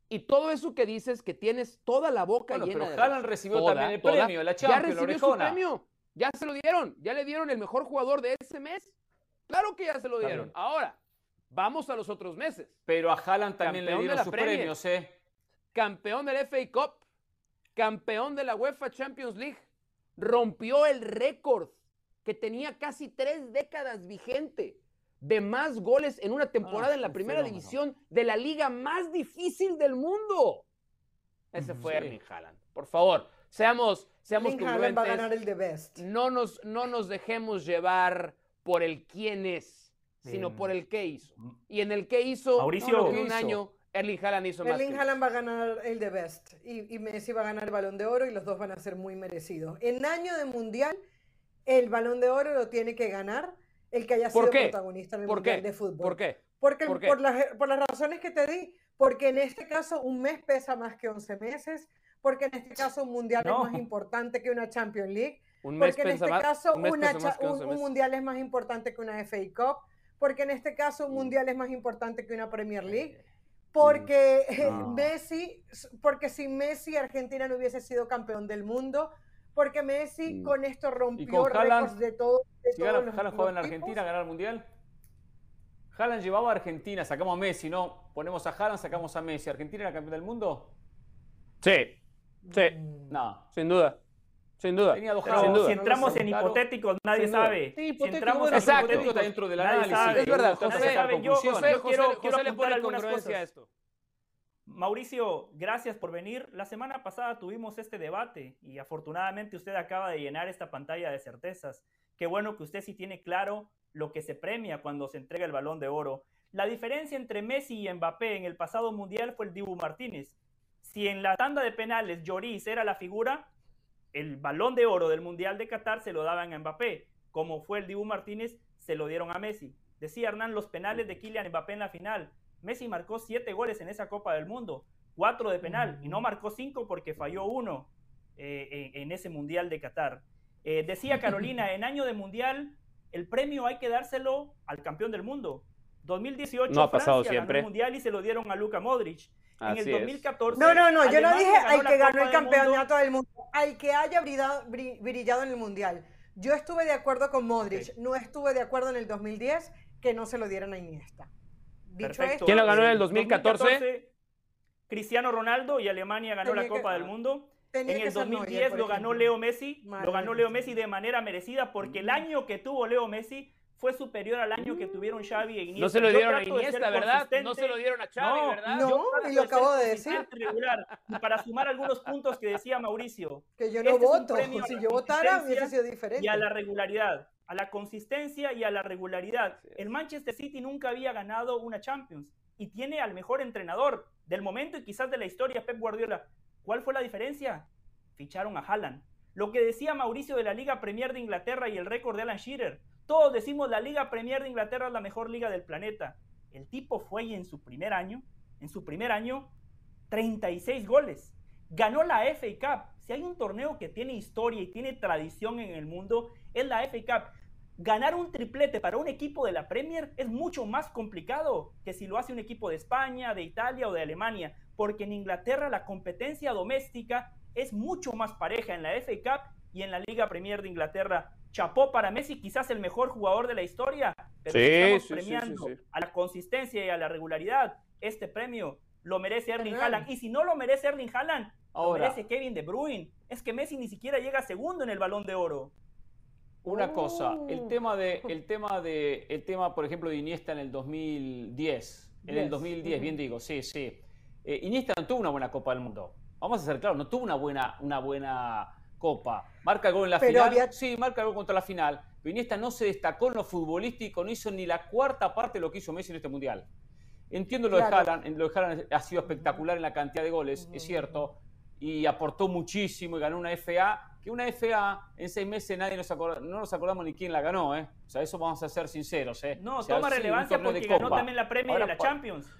Y todo eso que dices que tienes toda la boca llena pero Haaland recibió también el premio, la Champions, Ya recibió su premio. Ya se lo dieron. Ya le dieron el mejor jugador de ese mes. Claro que ya se lo dieron. Ahora, Vamos a los otros meses. Pero a Haaland también le dieron sus premios, ¿eh? Campeón del FA Cup, campeón de la UEFA Champions League, rompió el récord que tenía casi tres décadas vigente de más goles en una temporada ah, en la primera división de la liga más difícil del mundo. Ese fue Erling Haaland. Por favor, seamos, seamos Haaland va a ganar el de best. No nos, no nos dejemos llevar por el quién es sino por el qué hizo. Y en el qué hizo, Mauricio, en un año, Erling Haaland hizo más. Erling Haaland va a ganar el de Best y, Messi va a ganar el Balón de Oro y los dos van a ser muy merecidos. En año de Mundial, el Balón de Oro lo tiene que ganar el que haya sido protagonista en el Mundial de Fútbol. ¿Por qué? Porque, ¿Por, las, por las razones que te di, porque en este caso un mes pesa más que 11 meses, porque en este caso un Mundial es más importante que una Champions League, un mes porque en este caso un, un Mundial es más importante que una FA Cup, porque en este caso un mm. mundial es más importante que una Premier League, porque mm. (laughs) Messi, porque sin Messi Argentina no hubiese sido campeón del mundo, porque Messi mm. con esto rompió récords de todo. De si Haaland jugaba en Argentina, ganar el mundial. Haaland llevaba a Argentina, sacamos a Messi, ¿no? Ponemos a Haaland, sacamos a Messi. ¿Argentina era campeón del mundo? Sí, sí. No. Sin duda. Sin duda. Si entramos en hipotéticos, nadie sabe. Sí, si entramos en hipotéticos dentro del análisis. Es verdad, José, sabe. Yo, José, quiero, quiero le pone algunas cosas. a esto. Mauricio, gracias por venir. La semana pasada tuvimos este debate y afortunadamente usted acaba de llenar esta pantalla de certezas. Qué bueno que usted sí tiene claro lo que se premia cuando se entrega el balón de oro. La diferencia entre Messi y Mbappé en el pasado mundial fue el Dibu Martínez. Si en la tanda de penales Lloris era la figura, el balón de oro del Mundial de Qatar se lo daban a Mbappé. Como fue el Dibu Martínez, se lo dieron a Messi. Decía Hernán, los penales de Kylian Mbappé en la final. Messi marcó siete goles en esa Copa del Mundo, cuatro de penal, y no marcó cinco porque falló uno eh, en, ese Mundial de Qatar. Eh, decía (laughs) Carolina, en año de Mundial, el premio hay que dárselo al campeón del mundo. 2018 no ha pasado siempre. el Mundial y se lo dieron a Luka Modric en el 2014. No, no, no, yo no dije al que ganó el campeonato del mundo, al que haya brillado, en el mundial. Yo estuve de acuerdo con Modric, no estuve de acuerdo en el 2010 que no se lo dieran a Iniesta. Dicho ¿Quién lo ganó en el 2014? Cristiano Ronaldo y Alemania ganó la Copa del Mundo. En el 2010 lo ganó Leo Messi, lo ganó Leo Messi de manera merecida porque el año que tuvo Leo Messi fue superior al año que tuvieron Xavi e Iniesta. No se lo dieron a Iniesta, ¿verdad? No se lo dieron a Xavi, ¿verdad? No, y lo acabo de decir. para sumar algunos puntos que decía Mauricio. Que yo no este voto. si yo votara hubiese sido diferente. Y a la regularidad, a la consistencia y a la regularidad. El Manchester City nunca había ganado una Champions y tiene al mejor entrenador del momento y quizás de la historia, Pep Guardiola. ¿Cuál fue la diferencia? Ficharon a Haaland. Lo que decía Mauricio de la Liga Premier de Inglaterra y el récord de Alan Shearer. Todos decimos la Liga Premier de Inglaterra es la mejor liga del planeta. El tipo fue y en su primer año, en su primer año, 36 goles. Ganó la FA Cup. Si hay un torneo que tiene historia y tiene tradición en el mundo, es la FA Cup. Ganar un triplete para un equipo de la Premier es mucho más complicado que si lo hace un equipo de España, de Italia o de Alemania, porque en Inglaterra la competencia doméstica es mucho más pareja en la FA Cup y en la Liga Premier de Inglaterra chapó para Messi, quizás el mejor jugador de la historia, pero estamos premiando a la consistencia y a la regularidad. Este premio lo merece Erling Haaland. Y si no lo merece Erling Haaland, lo merece Kevin De Bruyne. Es que Messi ni siquiera llega segundo en el Balón de Oro. Una cosa, el uh. tema de, el tema de, el tema, por ejemplo, de Iniesta en el 2010. En el 2010, bien digo, sí, sí. Eh, Iniesta no tuvo una buena Copa del Mundo. Vamos a ser claros, no tuvo una buena, una buena Copa. Marca el gol en la final. Sí, marca el gol contra la final. Pero Iniesta no se destacó en lo futbolístico, no hizo ni la cuarta parte de lo que hizo Messi en este mundial. Entiendo lo de Haaland, lo de Haaland ha sido espectacular en la cantidad de goles, es cierto, y aportó muchísimo y ganó una FA, que una FA en seis meses nadie nos no nos acordamos ni quién la ganó, ¿eh? O sea, eso vamos a ser sinceros, ¿eh? No, toma relevancia porque ganó también la Premier y la Champions.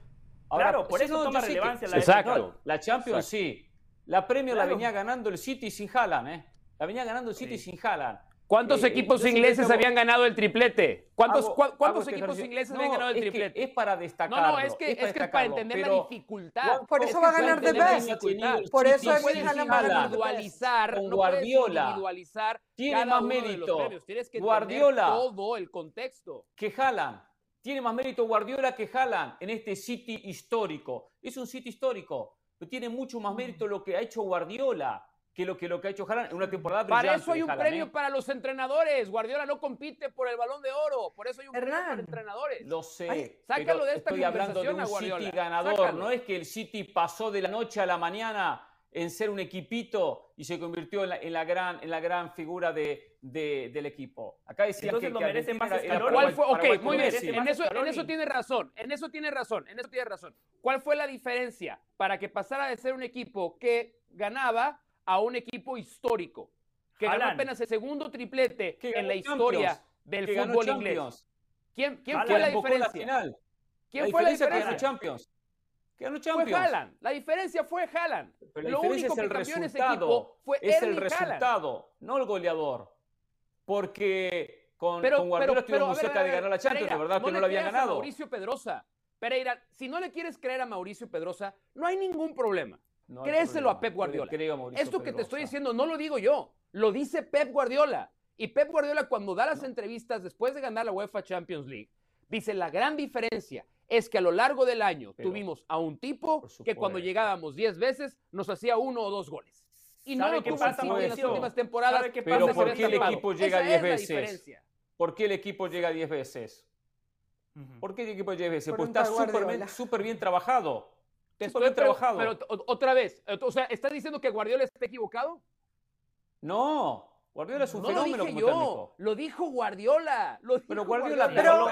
claro, por eso toma relevancia la Exacto. la Champions sí, la Premier la venía ganando el City sin Haaland, ¿eh? La venía ganando el City sin Haaland. ¿Cuántos eh, equipos ingleses habían ganado el triplete? ¿Cuántos, ¿cuántos equipos ingleses habían ganado el triplete? Es, para destacar. No, no, es que es, para entender la dificultad. Por eso va a ganar de Best. Por eso es puedes individualizar, no Guardiola individualizar tiene más mérito. Tienes que Guardiola todo el contexto. Que Haaland. Tiene más mérito Guardiola que Haaland en este City histórico. Es un City histórico tiene mucho más mérito lo que ha hecho Guardiola que lo que, lo que ha hecho Haaland en una temporada brillante. Para eso hay un premio ¿eh? para los entrenadores. Guardiola no compite por el balón de oro. Por eso hay un premio para entrenadores. Lo sé. sácalo de esta estoy hablando de un City ganador. No es que el City pasó de la noche a la mañana en ser un equipito y se convirtió en la, gran, en la gran figura de, del equipo. Acá decía Entonces que, lo merecen más ¿Cuál fue? Ok, muy bien. En eso, en eso tiene razón. En eso tiene razón. En eso tiene razón. ¿Cuál fue la diferencia para que pasara de ser un equipo que ganaba a un equipo histórico? Que ganó apenas el segundo triplete en la historia del fútbol inglés. ¿Quién, quién fue la diferencia? ¿Quién fue la diferencia? Champions. Fue Haaland. La diferencia fue Haaland. Pero Lo único es el que resultado. Ese equipo fue es el resultado, no el goleador. Porque con, Guardiola estuvieron muy cerca de ganar la Champions, de verdad que no lo habían ganado. Mauricio Pedrosa. Pereira, si no le quieres creer a Mauricio Pedrosa, no hay ningún problema. Créeselo a Pep Guardiola. Esto que te estoy diciendo no lo digo yo, lo dice Pep Guardiola. Y Pep Guardiola cuando da las entrevistas después de ganar la UEFA Champions League, dice la gran diferencia es que a lo largo del año tuvimos a un tipo que cuando llegábamos 10 veces nos hacía uno o dos goles. Y no lo que pasa en las últimas temporadas. Pero ¿por qué el equipo llega 10 veces? ¿Por qué el equipo llega 10 veces? ¿Por qué el equipo llega 10 veces? Pues está súper bien, trabajado. Te estoy, trabajado. Pero, otra vez, o sea, ¿estás diciendo que Guardiola está equivocado? No. Guardiola es un no fenómeno lo dije yo, lo dijo Guardiola. Lo dijo pero Guardiola, pero,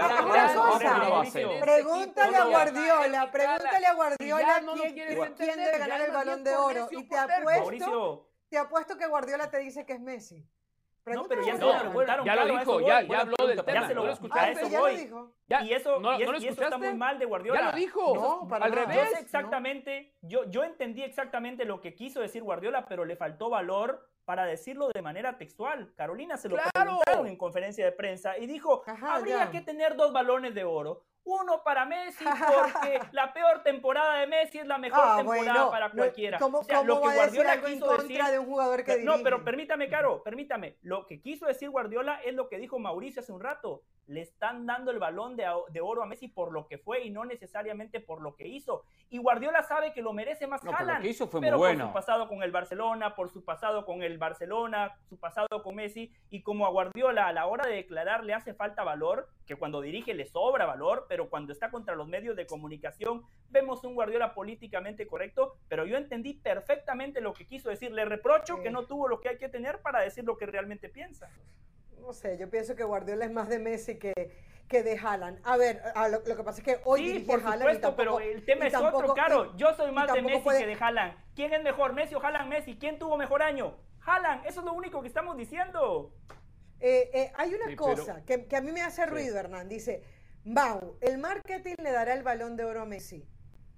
pregúntale a Guardiola, pregúntale a Guardiola quién, quién debe ganar el Balón de Oro y te apuesto, te apuesto que Guardiola te dice que es Messi. No, pero ya, no, ya lo dijo, ya, ya habló del tema. Ya se lo, escuchaste. eso voy. y eso, y, y eso está muy mal de Guardiola. Ya lo dijo. No, para al revés. Yo exactamente, yo, yo entendí exactamente lo que quiso decir Guardiola, pero le faltó valor para decirlo de manera textual. Carolina se lo preguntaron en conferencia de prensa y dijo, habría que tener dos balones de oro. Uno para Messi, (laughs) porque la peor temporada de Messi es la mejor ah, temporada para cualquiera. ¿Cómo, o sea, lo que Guardiola quiso decir de un jugador que No, pero permítame, Caro, permítame. Lo que quiso decir Guardiola es lo que dijo Mauricio hace un rato le están dando el balón de, oro a Messi por lo que fue y no necesariamente por lo que hizo. Y Guardiola sabe que lo merece más no, Haaland, Lo que hizo fue pero muy bueno. por su pasado con el Barcelona, por su pasado con el Barcelona, su pasado con Messi, y como a Guardiola a la hora de declarar le hace falta valor, que cuando dirige le sobra valor, pero cuando está contra los medios de comunicación vemos un Guardiola políticamente correcto, pero yo entendí perfectamente lo que quiso decir. Le reprocho que no tuvo lo que hay que tener para decir lo que realmente piensa no sé, yo pienso que Guardiola es más de Messi que, que de Haaland. A ver, lo, que pasa es que hoy sí, por supuesto, pero el tema es otro, claro. Yo soy más de Messi que de Haaland. ¿Quién es mejor, Messi o Haaland Messi? ¿Quién tuvo mejor año? Haaland, eso es lo único que estamos diciendo. Eh, eh, hay una cosa que, a mí me hace ruido, Hernán. Dice, Bau, el marketing le dará el balón de oro a Messi.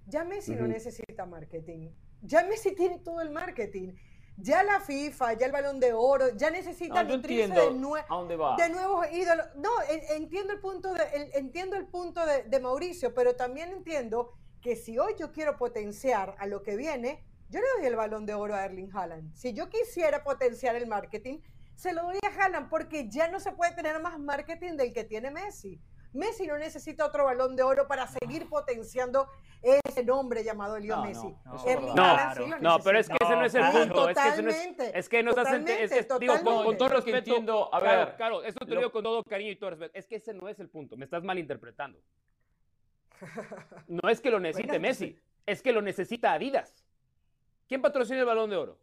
Ya Messi no necesita marketing. Ya Messi tiene todo el marketing ya la FIFA, ya el balón de oro, ya necesita no, de, de nuevos ídolos. No, entiendo el punto de, entiendo el punto de, Mauricio, pero también entiendo que si hoy yo quiero potenciar a lo que viene, yo le doy el balón de oro a Erling Haaland. Si yo quisiera potenciar el marketing, se lo doy a Haaland porque ya no se puede tener más marketing del que tiene Messi. Messi no necesita otro balón de oro para seguir potenciando ese nombre llamado Leo Messi. No, no, pero es que ese no es el punto. Es que, no es, es que no estás digo, con, todo respeto. Entiendo, a ver, claro, esto te lo digo con todo cariño y todo respeto. Es que ese no es el punto. Me estás malinterpretando. (laughs) No es que lo necesite Messi, es que lo necesita Adidas. ¿Quién patrocina el balón de oro?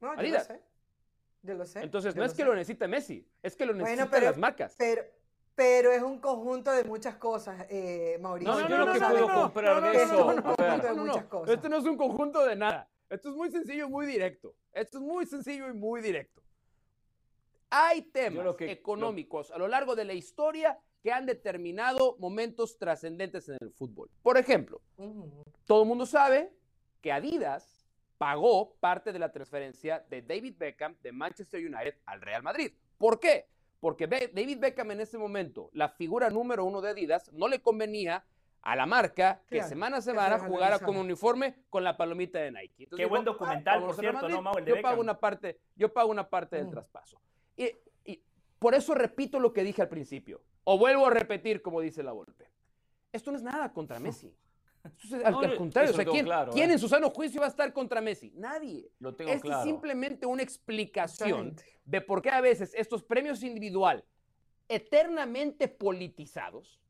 Adidas. Yo lo sé. Entonces, no es que lo necesite Messi, es que lo necesitan las marcas. Pero, pero es un conjunto de muchas cosas, eh, Mauricio. No, yo no, que puedo comprar de eso. Esto no es un conjunto de nada. Esto es muy sencillo y muy directo. Esto es muy sencillo y muy directo. Hay temas económicos a lo largo de la historia que han determinado momentos trascendentes en el fútbol. Por ejemplo, todo el mundo sabe que Adidas pagó parte de la transferencia de David Beckham de Manchester United al Real Madrid. ¿Por qué? Porque David Beckham en ese momento, la figura número uno de Adidas, no le convenía a la marca que semana a semana jugara con uniforme con la palomita de Nike. Qué buen documental, por cierto, ¿no, yo pago una parte, yo pago una parte del mm. traspaso. Y, y, por eso repito lo que dije al principio, o vuelvo a repetir como dice la Volpe. Esto no es nada contra Messi al, contrario, ¿quién, en su sano juicio va a estar contra Messi? Nadie. Lo tengo es simplemente una explicación de por qué a veces estos premios individual eternamente politizados,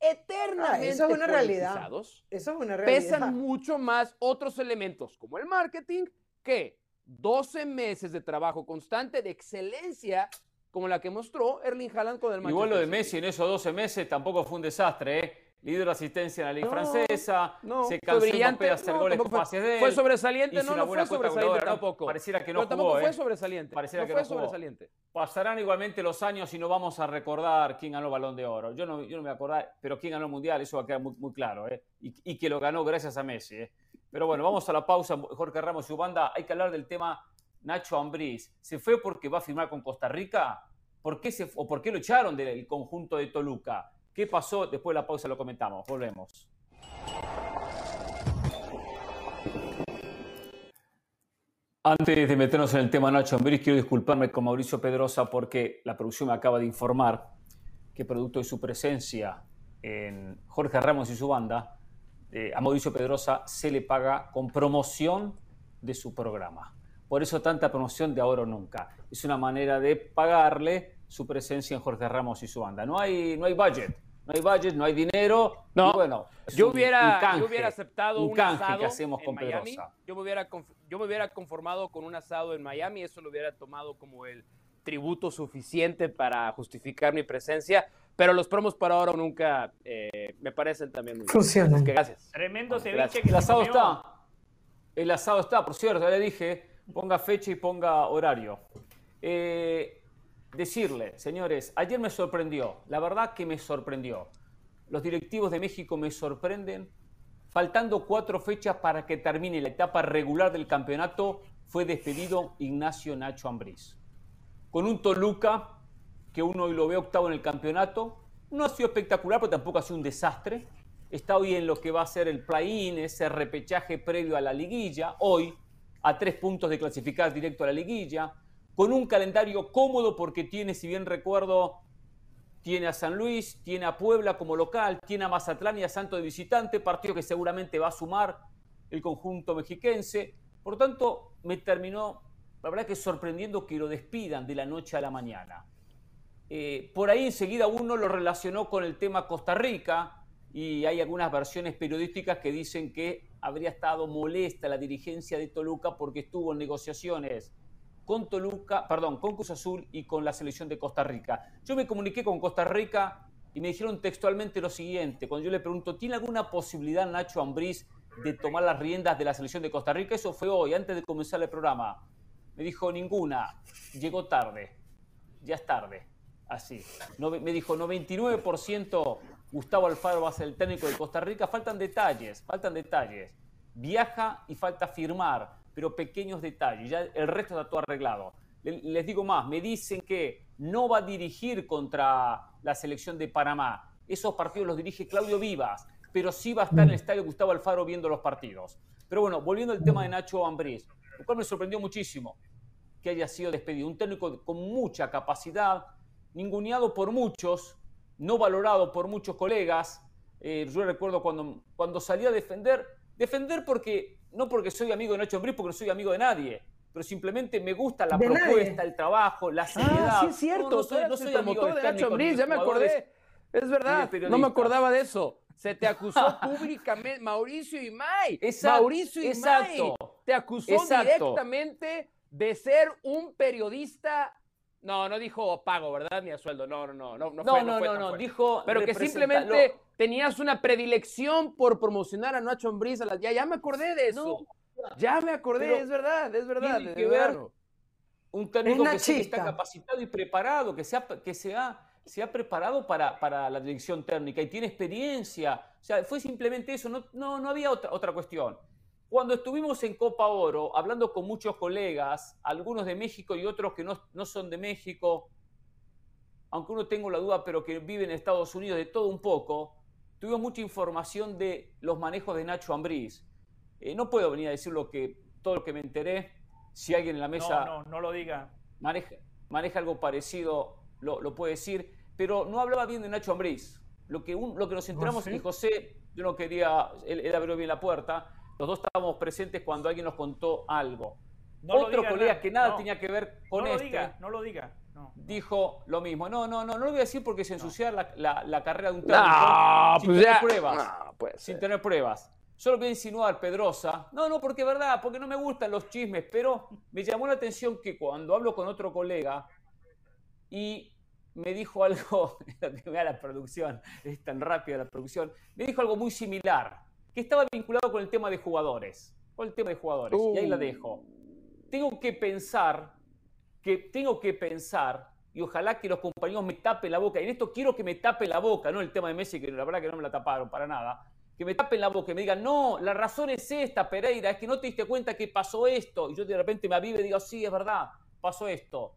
eternamente eso es una politizados, realidad. Eso es una realidad. pesan mucho más otros elementos como el marketing que 12 meses de trabajo constante de excelencia como la que mostró Erling Haaland con el Manchester Igual lo de Messi en esos 12 meses tampoco fue un desastre, ¿eh? Líder de asistencia en la Liga Francesa, se cansó de hacer goles con pases de él. Fue sobresaliente, no, no fue sobresaliente tampoco. Pareciera que no Pero jugó, tampoco fue ¿eh? sobresaliente. Pareciera que fue sobresaliente. Pasarán igualmente los años y no vamos a recordar quién ganó el Balón de Oro. Yo no, yo no me voy a acordar, pero quién ganó el Mundial, eso va a quedar muy, muy claro. ¿eh? Y, y, que lo ganó gracias a Messi. ¿eh? Pero bueno, vamos a la pausa. Jorge Ramos y su banda. Hay que hablar del tema Nacho Ambriz. ¿Se fue porque va a firmar con Costa Rica? ¿Por qué se, o por qué lo echaron del conjunto de Toluca? ¿Qué pasó? Después de la pausa lo comentamos. Volvemos. Antes de meternos en el tema Nacho Ambriz, quiero disculparme con Mauricio Pedrosa porque la producción me acaba de informar que producto de su presencia en Jorge Ramos y su banda, eh, a Mauricio Pedrosa se le paga con promoción de su programa. Por eso tanta promoción de ahora o nunca. Es una manera de pagarle su presencia en Jorge Ramos y su banda. No hay, no hay budget, no hay budget, no hay dinero. No, bueno, yo, hubiera, yo hubiera aceptado un, asado que hacemos con Miami. Yo me, hubiera, yo me hubiera conformado con un asado en Miami, eso lo hubiera tomado como el tributo suficiente para justificar mi presencia. Pero los promos para ahora nunca eh, me parecen también muy Funcionan. gracias. Tremendo ceviche que El asado está. El asado está, por cierto, ya le dije, ponga fecha y ponga horario. Eh, decirle, señores, ayer me sorprendió, la verdad que me sorprendió. Los directivos de México me sorprenden. Faltando cuatro fechas para que termine la etapa regular del campeonato, fue despedido Ignacio Nacho Ambriz. Con un Toluca que uno hoy lo ve octavo en el campeonato. No ha sido espectacular, pero tampoco ha sido un desastre. Está hoy en lo que va a ser el play-in, ese repechaje previo a la liguilla. Hoy, a tres puntos de clasificar directo a la liguilla. Con un calendario cómodo porque tiene, si bien recuerdo, tiene a San Luis, tiene a Puebla como local, tiene a Mazatlán y a Santo de visitante, partido que seguramente va a sumar el conjunto mexiquense. Por lo tanto, me terminó, la verdad que sorprendiendo que lo despidan de la noche a la mañana. Eh, por ahí enseguida uno lo relacionó con el tema Costa Rica y hay algunas versiones periodísticas que dicen que habría estado molesta la dirigencia de Toluca porque estuvo en negociaciones con Toluca, perdón, con Cruz Azul y con la selección de Costa Rica. Yo me comuniqué con Costa Rica y me dijeron textualmente lo siguiente, cuando yo le pregunto, ¿tiene alguna posibilidad Nacho Ambriz de tomar las riendas de la selección de Costa Rica? Eso fue hoy, antes de comenzar el programa. Me dijo, ninguna, llegó tarde, ya es tarde. Así. me dijo 99% Gustavo Alfaro va a ser el técnico de Costa Rica. Faltan detalles, faltan detalles. Viaja y falta firmar, pero pequeños detalles. Ya el resto está todo arreglado. Les digo más, me dicen que no va a dirigir contra la selección de Panamá. Esos partidos los dirige Claudio Vivas, pero sí va a estar en el estadio Gustavo Alfaro viendo los partidos. Pero bueno, volviendo al tema de Nacho Ambriz, lo cual me sorprendió muchísimo que haya sido despedido. Un técnico con mucha capacidad, ninguneado por muchos, no valorado por muchos colegas. Eh, yo recuerdo cuando, cuando salí a defender, defender porque, no porque soy amigo de Nacho Ambriz, porque no soy amigo de nadie, pero simplemente me gusta la propuesta, el trabajo, la seriedad. Ah, sí es cierto, no, soy, no soy amigo de Nacho Ambriz, ya me acordé. Es verdad, no me acordaba de eso. Se te acusó (laughs) públicamente, Mauricio Imay. Mauricio Imay exacto, te acusó directamente de ser un periodista no, no dijo pago, ¿verdad? Ni a sueldo. No, no, no. No, no, no, no, no, no, dijo. Pero que simplemente tenías una predilección por promocionar a Nacho Ambriz. A ya, ya me acordé de eso. ya me acordé, es verdad, es verdad. Tiene que ver un técnico que está capacitado y preparado, que, sea, que sea, se ha preparado para, para, la dirección técnica y tiene experiencia. O sea, fue simplemente eso, no, no, no había otra, otra cuestión. Cuando estuvimos en Copa Oro, hablando con muchos colegas, algunos de México y otros que no, son de México, aunque uno tengo la duda, pero que vive en Estados Unidos, de todo un poco, tuvimos mucha información de los manejos de Nacho Ambriz. Eh, no puedo venir a decir lo que, todo lo que me enteré. Si alguien en la mesa. No, no, no lo diga. Maneja, maneja algo parecido, lo, puede decir. Pero no hablaba bien de Nacho Ambriz. Lo que, lo que nos enteramos, y José, yo no quería, él, él abrió bien la puerta, los dos estábamos presentes cuando alguien nos contó algo. Otro colega que nada tenía que ver con no este. Lo diga, no lo diga. Dijo lo mismo. No, no, no, no lo voy a decir porque se ensucia la, carrera de un técnico no, sin pues tener pruebas. sin tener pruebas. Solo voy a insinuar, Pedrosa. No, no, porque es verdad, porque no me gustan los chismes, pero me llamó la atención que cuando hablo con otro colega y me dijo algo, (laughs) la producción, es tan rápida la producción, me dijo algo muy similar que estaba vinculado con el tema de jugadores. Con el tema de jugadores. Y ahí la uh. dejo. Tengo que pensar, que tengo que pensar, y ojalá que los compañeros me tapen la boca. Y en esto quiero que me tapen la boca, no el tema de Messi, que la verdad que no me la taparon para nada. Que me tapen la boca y me digan, no, la razón es esta, Pereira, es que no te diste cuenta que pasó esto. Y yo de repente me avive y digo, sí, es verdad, pasó esto.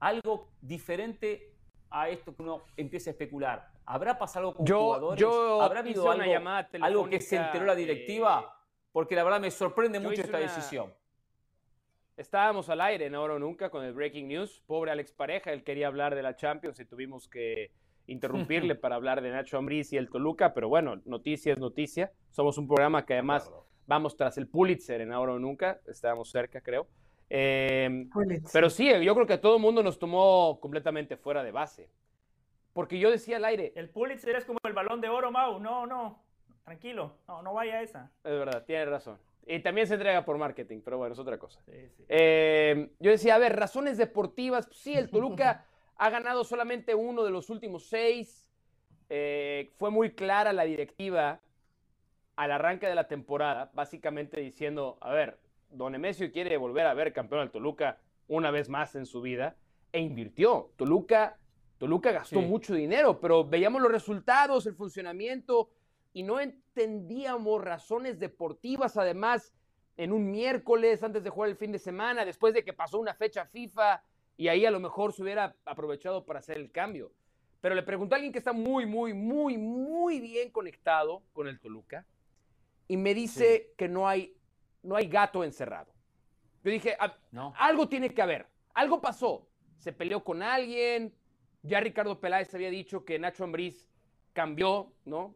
algo diferente a esto que uno empieza a especular. ¿Habrá pasado algo con jugadores? ¿Habrá habido algo, que se enteró la directiva? Eh, Porque la verdad me sorprende mucho esta decisión. Estábamos al aire en Ahora o Nunca con el Breaking News. Pobre Alex Pareja, él quería hablar de la Champions y tuvimos que interrumpirle (laughs) para hablar de Nacho Ambriz y el Toluca, pero bueno, noticia es noticia. Somos un programa que además vamos tras el Pulitzer en Ahora o Nunca, estábamos cerca, creo. Em, pero sí, yo creo que todo el mundo nos tomó completamente fuera de base. Porque yo decía al aire. El Pulitzer es como el balón de oro, Mau. No, no, tranquilo, no, no vaya a esa. Es verdad, tiene razón. Y también se entrega por marketing, pero bueno, es otra cosa. Em, yo decía, a ver, razones deportivas. Sí, el Toluca (laughs) ha ganado solamente uno de los últimos seis. Eh, fue muy clara la directiva al arranque de la temporada, básicamente diciendo, a ver, Don Emesio quiere volver a ver campeón al Toluca una vez más en su vida e invirtió. Toluca, Toluca gastó mucho dinero, pero veíamos los resultados, el funcionamiento y no entendíamos razones deportivas, además, en un miércoles antes de jugar el fin de semana, después de que pasó una fecha FIFA y ahí a lo mejor se hubiera aprovechado para hacer el cambio. Pero le pregunté a alguien que está muy, muy, muy, muy bien conectado con el Toluca y me dice que no hay, no hay gato encerrado. Yo dije, ah, algo tiene que haber, algo pasó. Se peleó con alguien, ya Ricardo Peláez había dicho que Nacho Ambriz cambió, ¿no?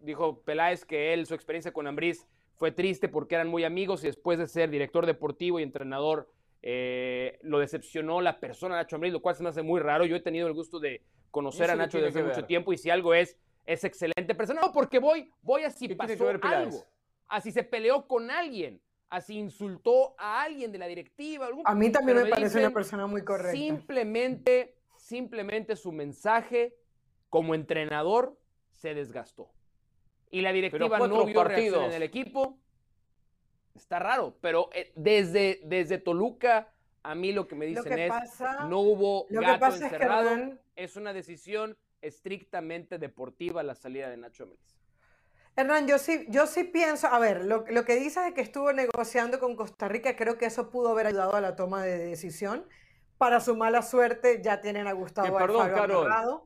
dijo Peláez que él, su experiencia con Ambriz fue triste porque eran muy amigos y después de ser director deportivo y entrenador, eh, lo decepcionó la persona Nacho Ambriz, lo cual se me hace muy raro. Yo he tenido el gusto de conocer a Nacho desde hace mucho tiempo y si algo es, es excelente persona. No, porque voy, voy así pasó algo, así se peleó con alguien, así insultó a alguien de la directiva. a mí también me, parece una persona muy correcta. Simplemente, simplemente su mensaje como entrenador se desgastó y la directiva no vio reacción en el equipo. Está raro, pero eh, desde, desde Toluca a mí lo que me dicen es no hubo gato encerrado, es, una decisión estrictamente deportiva la salida de Nacho Ambriz. Hernán, yo sí, yo sí pienso, a ver, lo, lo, que dices de que estuvo negociando con Costa Rica, creo que eso pudo haber ayudado a la toma de decisión. Para su mala suerte, ya tienen a Gustavo que, perdón, Carol,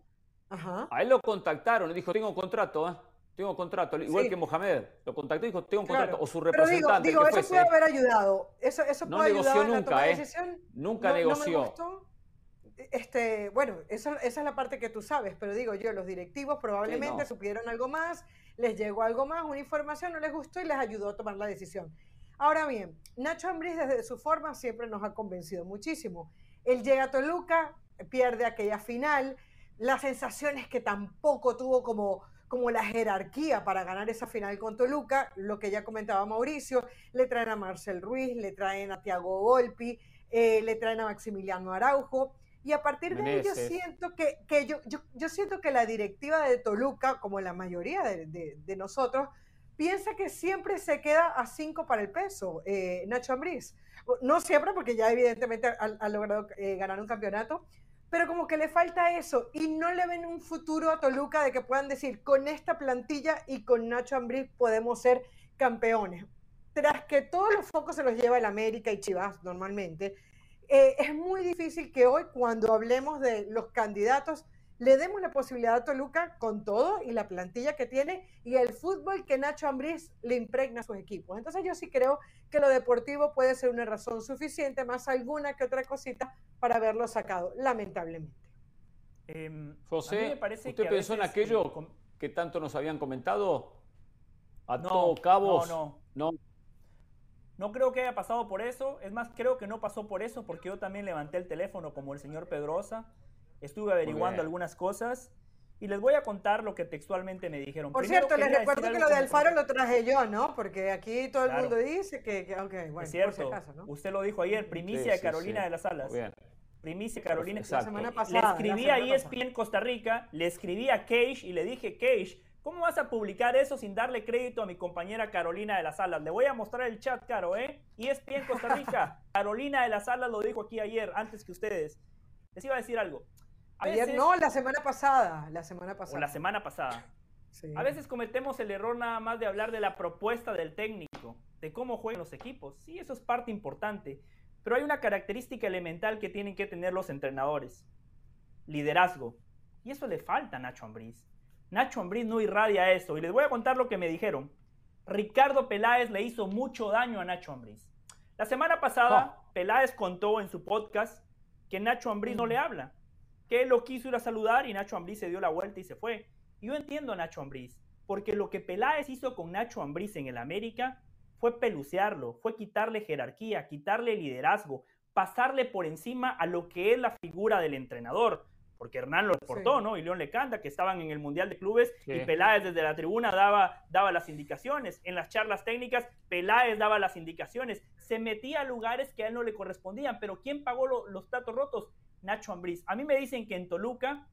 Ajá. A él lo contactaron, y dijo, tengo contrato, ¿eh? tengo contrato, igual que Mohamed, lo contactó y dijo, tengo un contrato, o su representante. Pero digo, digo eso puede haber ayudado, eso, eso no puede negoció ayudar nunca, ¿eh? decisión. Nunca negoció. Este, bueno, esa, esa, es la parte que tú sabes, pero digo yo, los directivos probablemente supieron algo más, les llegó algo más, una información no les gustó y les ayudó a tomar la decisión. Ahora bien, Nacho Ambriz desde su forma siempre nos ha convencido muchísimo. Él llega a Toluca, pierde aquella final, las sensaciones que tampoco tuvo como como la jerarquía para ganar esa final con Toluca, lo que ya comentaba Mauricio, le traen a Marcel Ruiz, le traen a Tiago Volpi, eh, le traen a Maximiliano Araujo, y a partir de ahí yo siento que, que yo, yo, siento que la directiva de Toluca, como la mayoría de, de, nosotros, piensa que siempre se queda a cinco para el peso, eh, Nacho Ambriz. No siempre, porque ya evidentemente ha, logrado eh, ganar un campeonato, pero como que le falta eso y no le ven un futuro a Toluca de que puedan decir con esta plantilla y con Nacho Ambriz podemos ser campeones. Tras que todos los focos se los lleva el América y Chivas normalmente, eh, es muy difícil que hoy cuando hablemos de los candidatos le demos la posibilidad a Toluca con todo y la plantilla que tiene y el fútbol que Nacho Ambriz le impregna a sus equipos. Entonces yo sí creo que lo deportivo puede ser una razón suficiente, más alguna que otra cosita, para haberlo sacado, lamentablemente. Em, José, ¿usted pensó en aquello que tanto nos habían comentado? ¿A no, todo cabo? No, no. No creo que haya pasado por eso. Es más, creo que no pasó por eso porque yo también levanté el teléfono como el señor Pedrosa Estuve averiguando algunas cosas y les voy a contar lo que textualmente me dijeron. Por cierto, les recuerdo que lo de Alfaro lo traje yo, ¿no? Porque aquí todo el mundo dice que, bueno, es cierto. Usted lo dijo ayer, primicia de Carolina de las Alas. Primicia Carolina. La semana pasada. Le escribí a ESPN Costa Rica, le escribí a Cage y le dije, Cage, ¿cómo vas a publicar eso sin darle crédito a mi compañera Carolina de las Alas? Le voy a mostrar el chat, Caro, ¿eh? ESPN Costa Rica, (laughs) Carolina de las Alas lo dijo aquí ayer, antes que ustedes. Les iba a decir algo. Ayer no, la semana pasada, la semana pasada. O la semana pasada. A veces cometemos el error nada más de hablar de la propuesta del técnico, de cómo juegan los equipos. Sí, eso es parte importante. Pero hay una característica elemental que tienen que tener los entrenadores. Liderazgo. Y eso le falta a Nacho Ambriz. Nacho Ambriz no irradia eso. Y les voy a contar lo que me dijeron. Ricardo Peláez le hizo mucho daño a Nacho Ambriz. La semana pasada, oh. Peláez contó en su podcast que Nacho Ambriz no le habla. Que él lo quiso ir a saludar y Nacho Ambriz se dio la vuelta y se fue. yo entiendo a Nacho Ambriz. Porque lo que Peláez hizo con Nacho Ambriz en el América fue pelucearlo, fue quitarle jerarquía, quitarle liderazgo, pasarle por encima a lo que es la figura del entrenador. Porque Hernán lo reportó, ¿no? Y León le canta que estaban en el Mundial de Clubes y Peláez desde la tribuna daba, daba las indicaciones. En las charlas técnicas, Peláez daba las indicaciones. Se metía a lugares que a él no le correspondían. Pero ¿quién pagó los platos rotos? Nacho Ambriz. A mí me dicen que en Toluca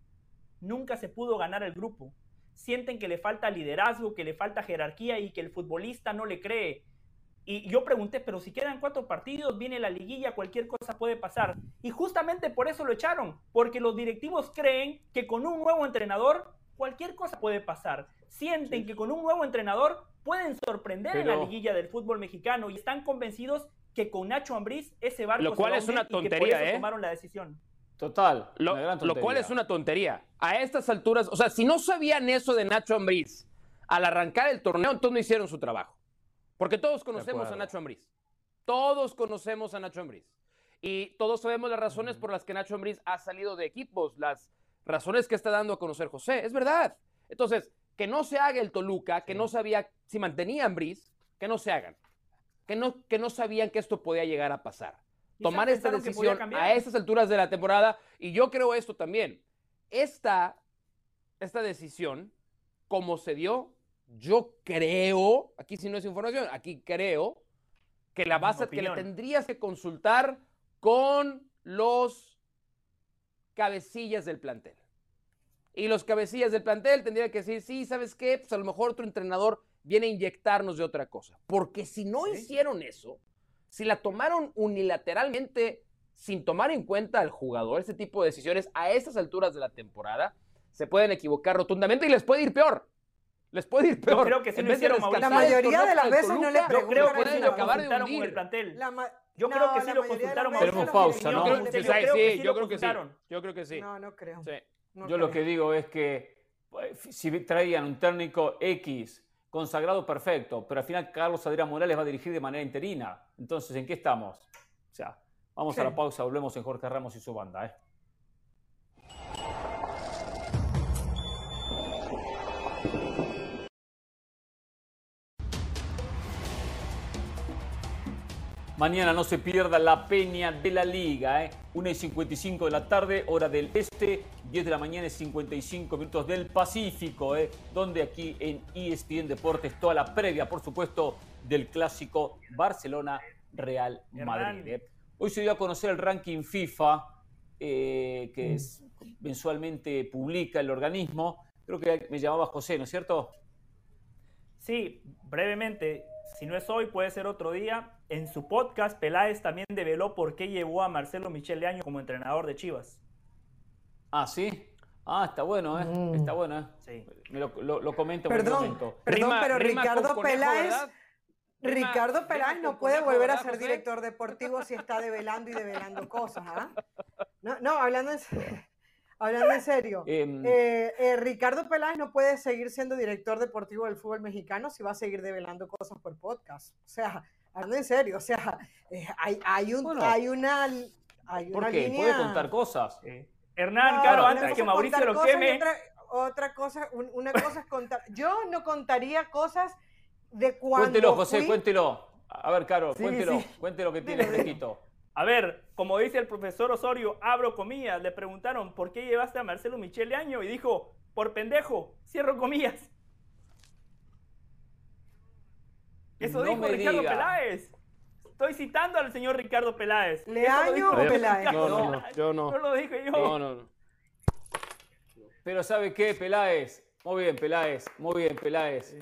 nunca se pudo ganar el grupo. Sienten que le falta liderazgo, que le falta jerarquía y que el futbolista no le cree. Y yo pregunté, pero si quedan cuatro partidos, viene la liguilla, cualquier cosa puede pasar. Y justamente por eso lo echaron, porque los directivos creen que con un nuevo entrenador, cualquier cosa puede pasar. Sienten que con un nuevo entrenador pueden sorprender en la liguilla del fútbol mexicano y están convencidos que con Nacho Ambriz ese barco lo cual es una tontería, ¿eh? tomaron la decisión. Total. Lo, lo, cual es una tontería. A estas alturas, o sea, si no sabían eso de Nacho Ambriz al arrancar el torneo, entonces no hicieron su trabajo. Porque todos conocemos a Nacho Ambriz. Todos conocemos a Nacho Ambriz. Y todos sabemos las razones por las que Nacho Ambriz ha salido de equipos, las razones que está dando a conocer José. Es verdad. Entonces, que no se haga el Toluca, que no sabía si mantenía Ambriz, que no se hagan. Que no, que no sabían que esto podía llegar a pasar. Tomar esta decisión a estas alturas de la temporada. Y yo creo esto también. Esta, esta decisión, como se dio, yo creo, aquí si no es información, aquí creo que la base que le tendrías que consultar con los cabecillas del plantel. Y los cabecillas del plantel tendrían que decir, sí, ¿sabes qué? Pues a lo mejor otro entrenador viene a inyectarnos de otra cosa. Porque si no hicieron eso, si la tomaron unilateralmente sin tomar en cuenta al jugador, ese tipo de decisiones a estas alturas de la temporada, se pueden equivocar rotundamente y les puede ir peor. Les puede ir peor. creo que si no hicieron La mayoría de las veces no le preguntaron. Yo creo que sí lo consultaron con el plantel. Yo creo que sí lo consultaron. Tenemos pausa, ¿no? Sí, yo creo que sí. Yo creo que sí. No, no creo. Yo lo que digo es que pues, si traían un técnico X consagrado perfecto, pero al final Carlos Adrián Morales va a dirigir de manera interina. Entonces, ¿en qué estamos? O sea, vamos a la pausa, volvemos en Jorge Ramos y su banda, ¿eh? Mañana no se pierda la peña de la liga, ¿eh? 1 y 55 de la tarde, hora del este, 10 de la mañana y 55 minutos del Pacífico, ¿eh? donde aquí en ESPN Deportes toda la previa, por supuesto, del clásico Barcelona-Real Madrid. ¿eh? Hoy se dio a conocer el ranking FIFA, eh, que mensualmente publica el organismo. Creo que me llamaba José, ¿no es cierto? Sí, brevemente si no es hoy, puede ser otro día. En su podcast, Peláez también develó por qué llevó a Marcelo Michel de Año como entrenador de Chivas. Ah, sí. Ah, está bueno, ¿eh? Mm. Está bueno, ¿eh? Sí. Me lo, lo, comento Perdón, perdón pero Ricardo Peláez... Ricardo Peláez no puede volver a ser director deportivo si está develando y develando cosas, ¿ah? No, no, hablando en... Hablando en serio, em, eh, eh, Ricardo Peláez no puede seguir siendo director deportivo del fútbol mexicano si va a seguir develando cosas por podcast. O sea, hablando en serio, o sea, eh, hay, hay, un, hay una, hay ¿por qué? Puede contar cosas. Hernán, claro, antes que Mauricio lo queme. Otra, cosa, una cosa es contar. Yo no contaría cosas de cuando. Cuéntelo, José, cuéntelo. A ver, Caro, cuéntelo, cuéntelo que tiene fresquito. A ver, como dice el profesor Osorio, abro comillas, le preguntaron, ¿por qué llevaste a Marcelo Michele Año? Y dijo, por pendejo, cierro comillas. Eso dijo Ricardo Peláez. Estoy citando al señor Ricardo Peláez. ¿Leaño o Peláez? No, no, yo no. No lo dije yo. No, no, no. Pero ¿sabe qué, Peláez? Muy bien, Peláez. Muy bien, Peláez.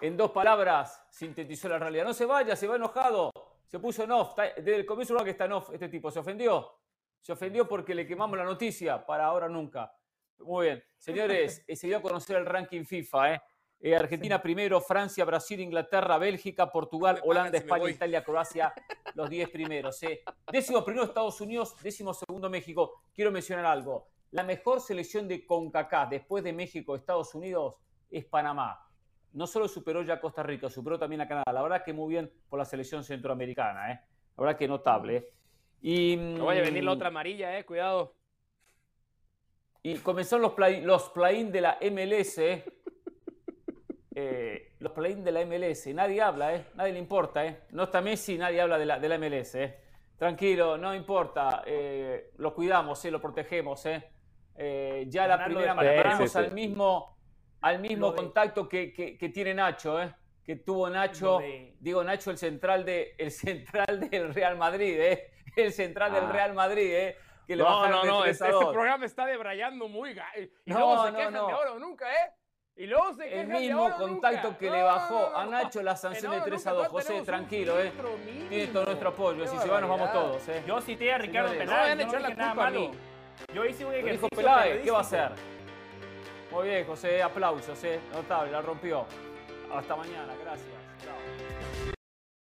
En dos palabras sintetizó la realidad. No se vaya, se va enojado. Se puso en off. Desde el comienzo que está en off este tipo. ¿Se ofendió? Se ofendió porque le quemamos la noticia. Para ahora nunca. Muy bien. Señores, (laughs) se dio a conocer el ranking FIFA. ¿eh? Eh, Argentina primero, Francia, Brasil, Inglaterra, Bélgica, Portugal, Holanda, España, Italia, Croacia, (laughs) los 10 primeros. Eh. Décimo primero Estados Unidos, décimo segundo México. Quiero mencionar algo. La mejor selección de CONCACAF después de México, Estados Unidos, es Panamá. No solo superó ya a Costa Rica, superó también a Canadá. La verdad que muy bien por la selección centroamericana. ¿eh? La verdad que notable. ¿eh? Y, no vaya a venir la otra amarilla, eh, cuidado. Y comenzaron los play, los play de la MLS. ¿eh? (laughs) Eh, los play de la MLS. Nadie habla, ¿eh? Nadie le importa, ¿eh? No está Messi, nadie habla de la, de la MLS, ¿eh? Tranquilo, no importa. Eh, lo cuidamos, ¿eh? Lo protegemos, ¿eh? eh ya la primera tenemos al mismo, al mismo contacto que, que, tiene Nacho, ¿eh? Que tuvo Nacho, digo Nacho, el central, de, el central del Real Madrid, ¿eh? El central del ah. Real Madrid, ¿eh? Que le no, no, no, este, este, programa está debrayando muy... Y no, luego se no, quejan no. de oro nunca, ¿eh? Y luego se El mismo contacto que le bajó a Nacho la sanción de 3 a 2. José, tranquilo, ¿eh? Tiene todo nuestro apoyo. Si se va, nos vamos todos, ¿eh? Yo cité a Ricardo Peláez. No, no, no nada malo. Yo hice un ejercicio. Dijo Peláez, ¿qué va a hacer? Muy bien, José. Aplausos, ¿eh? Notable, la rompió. Hasta mañana. Gracias.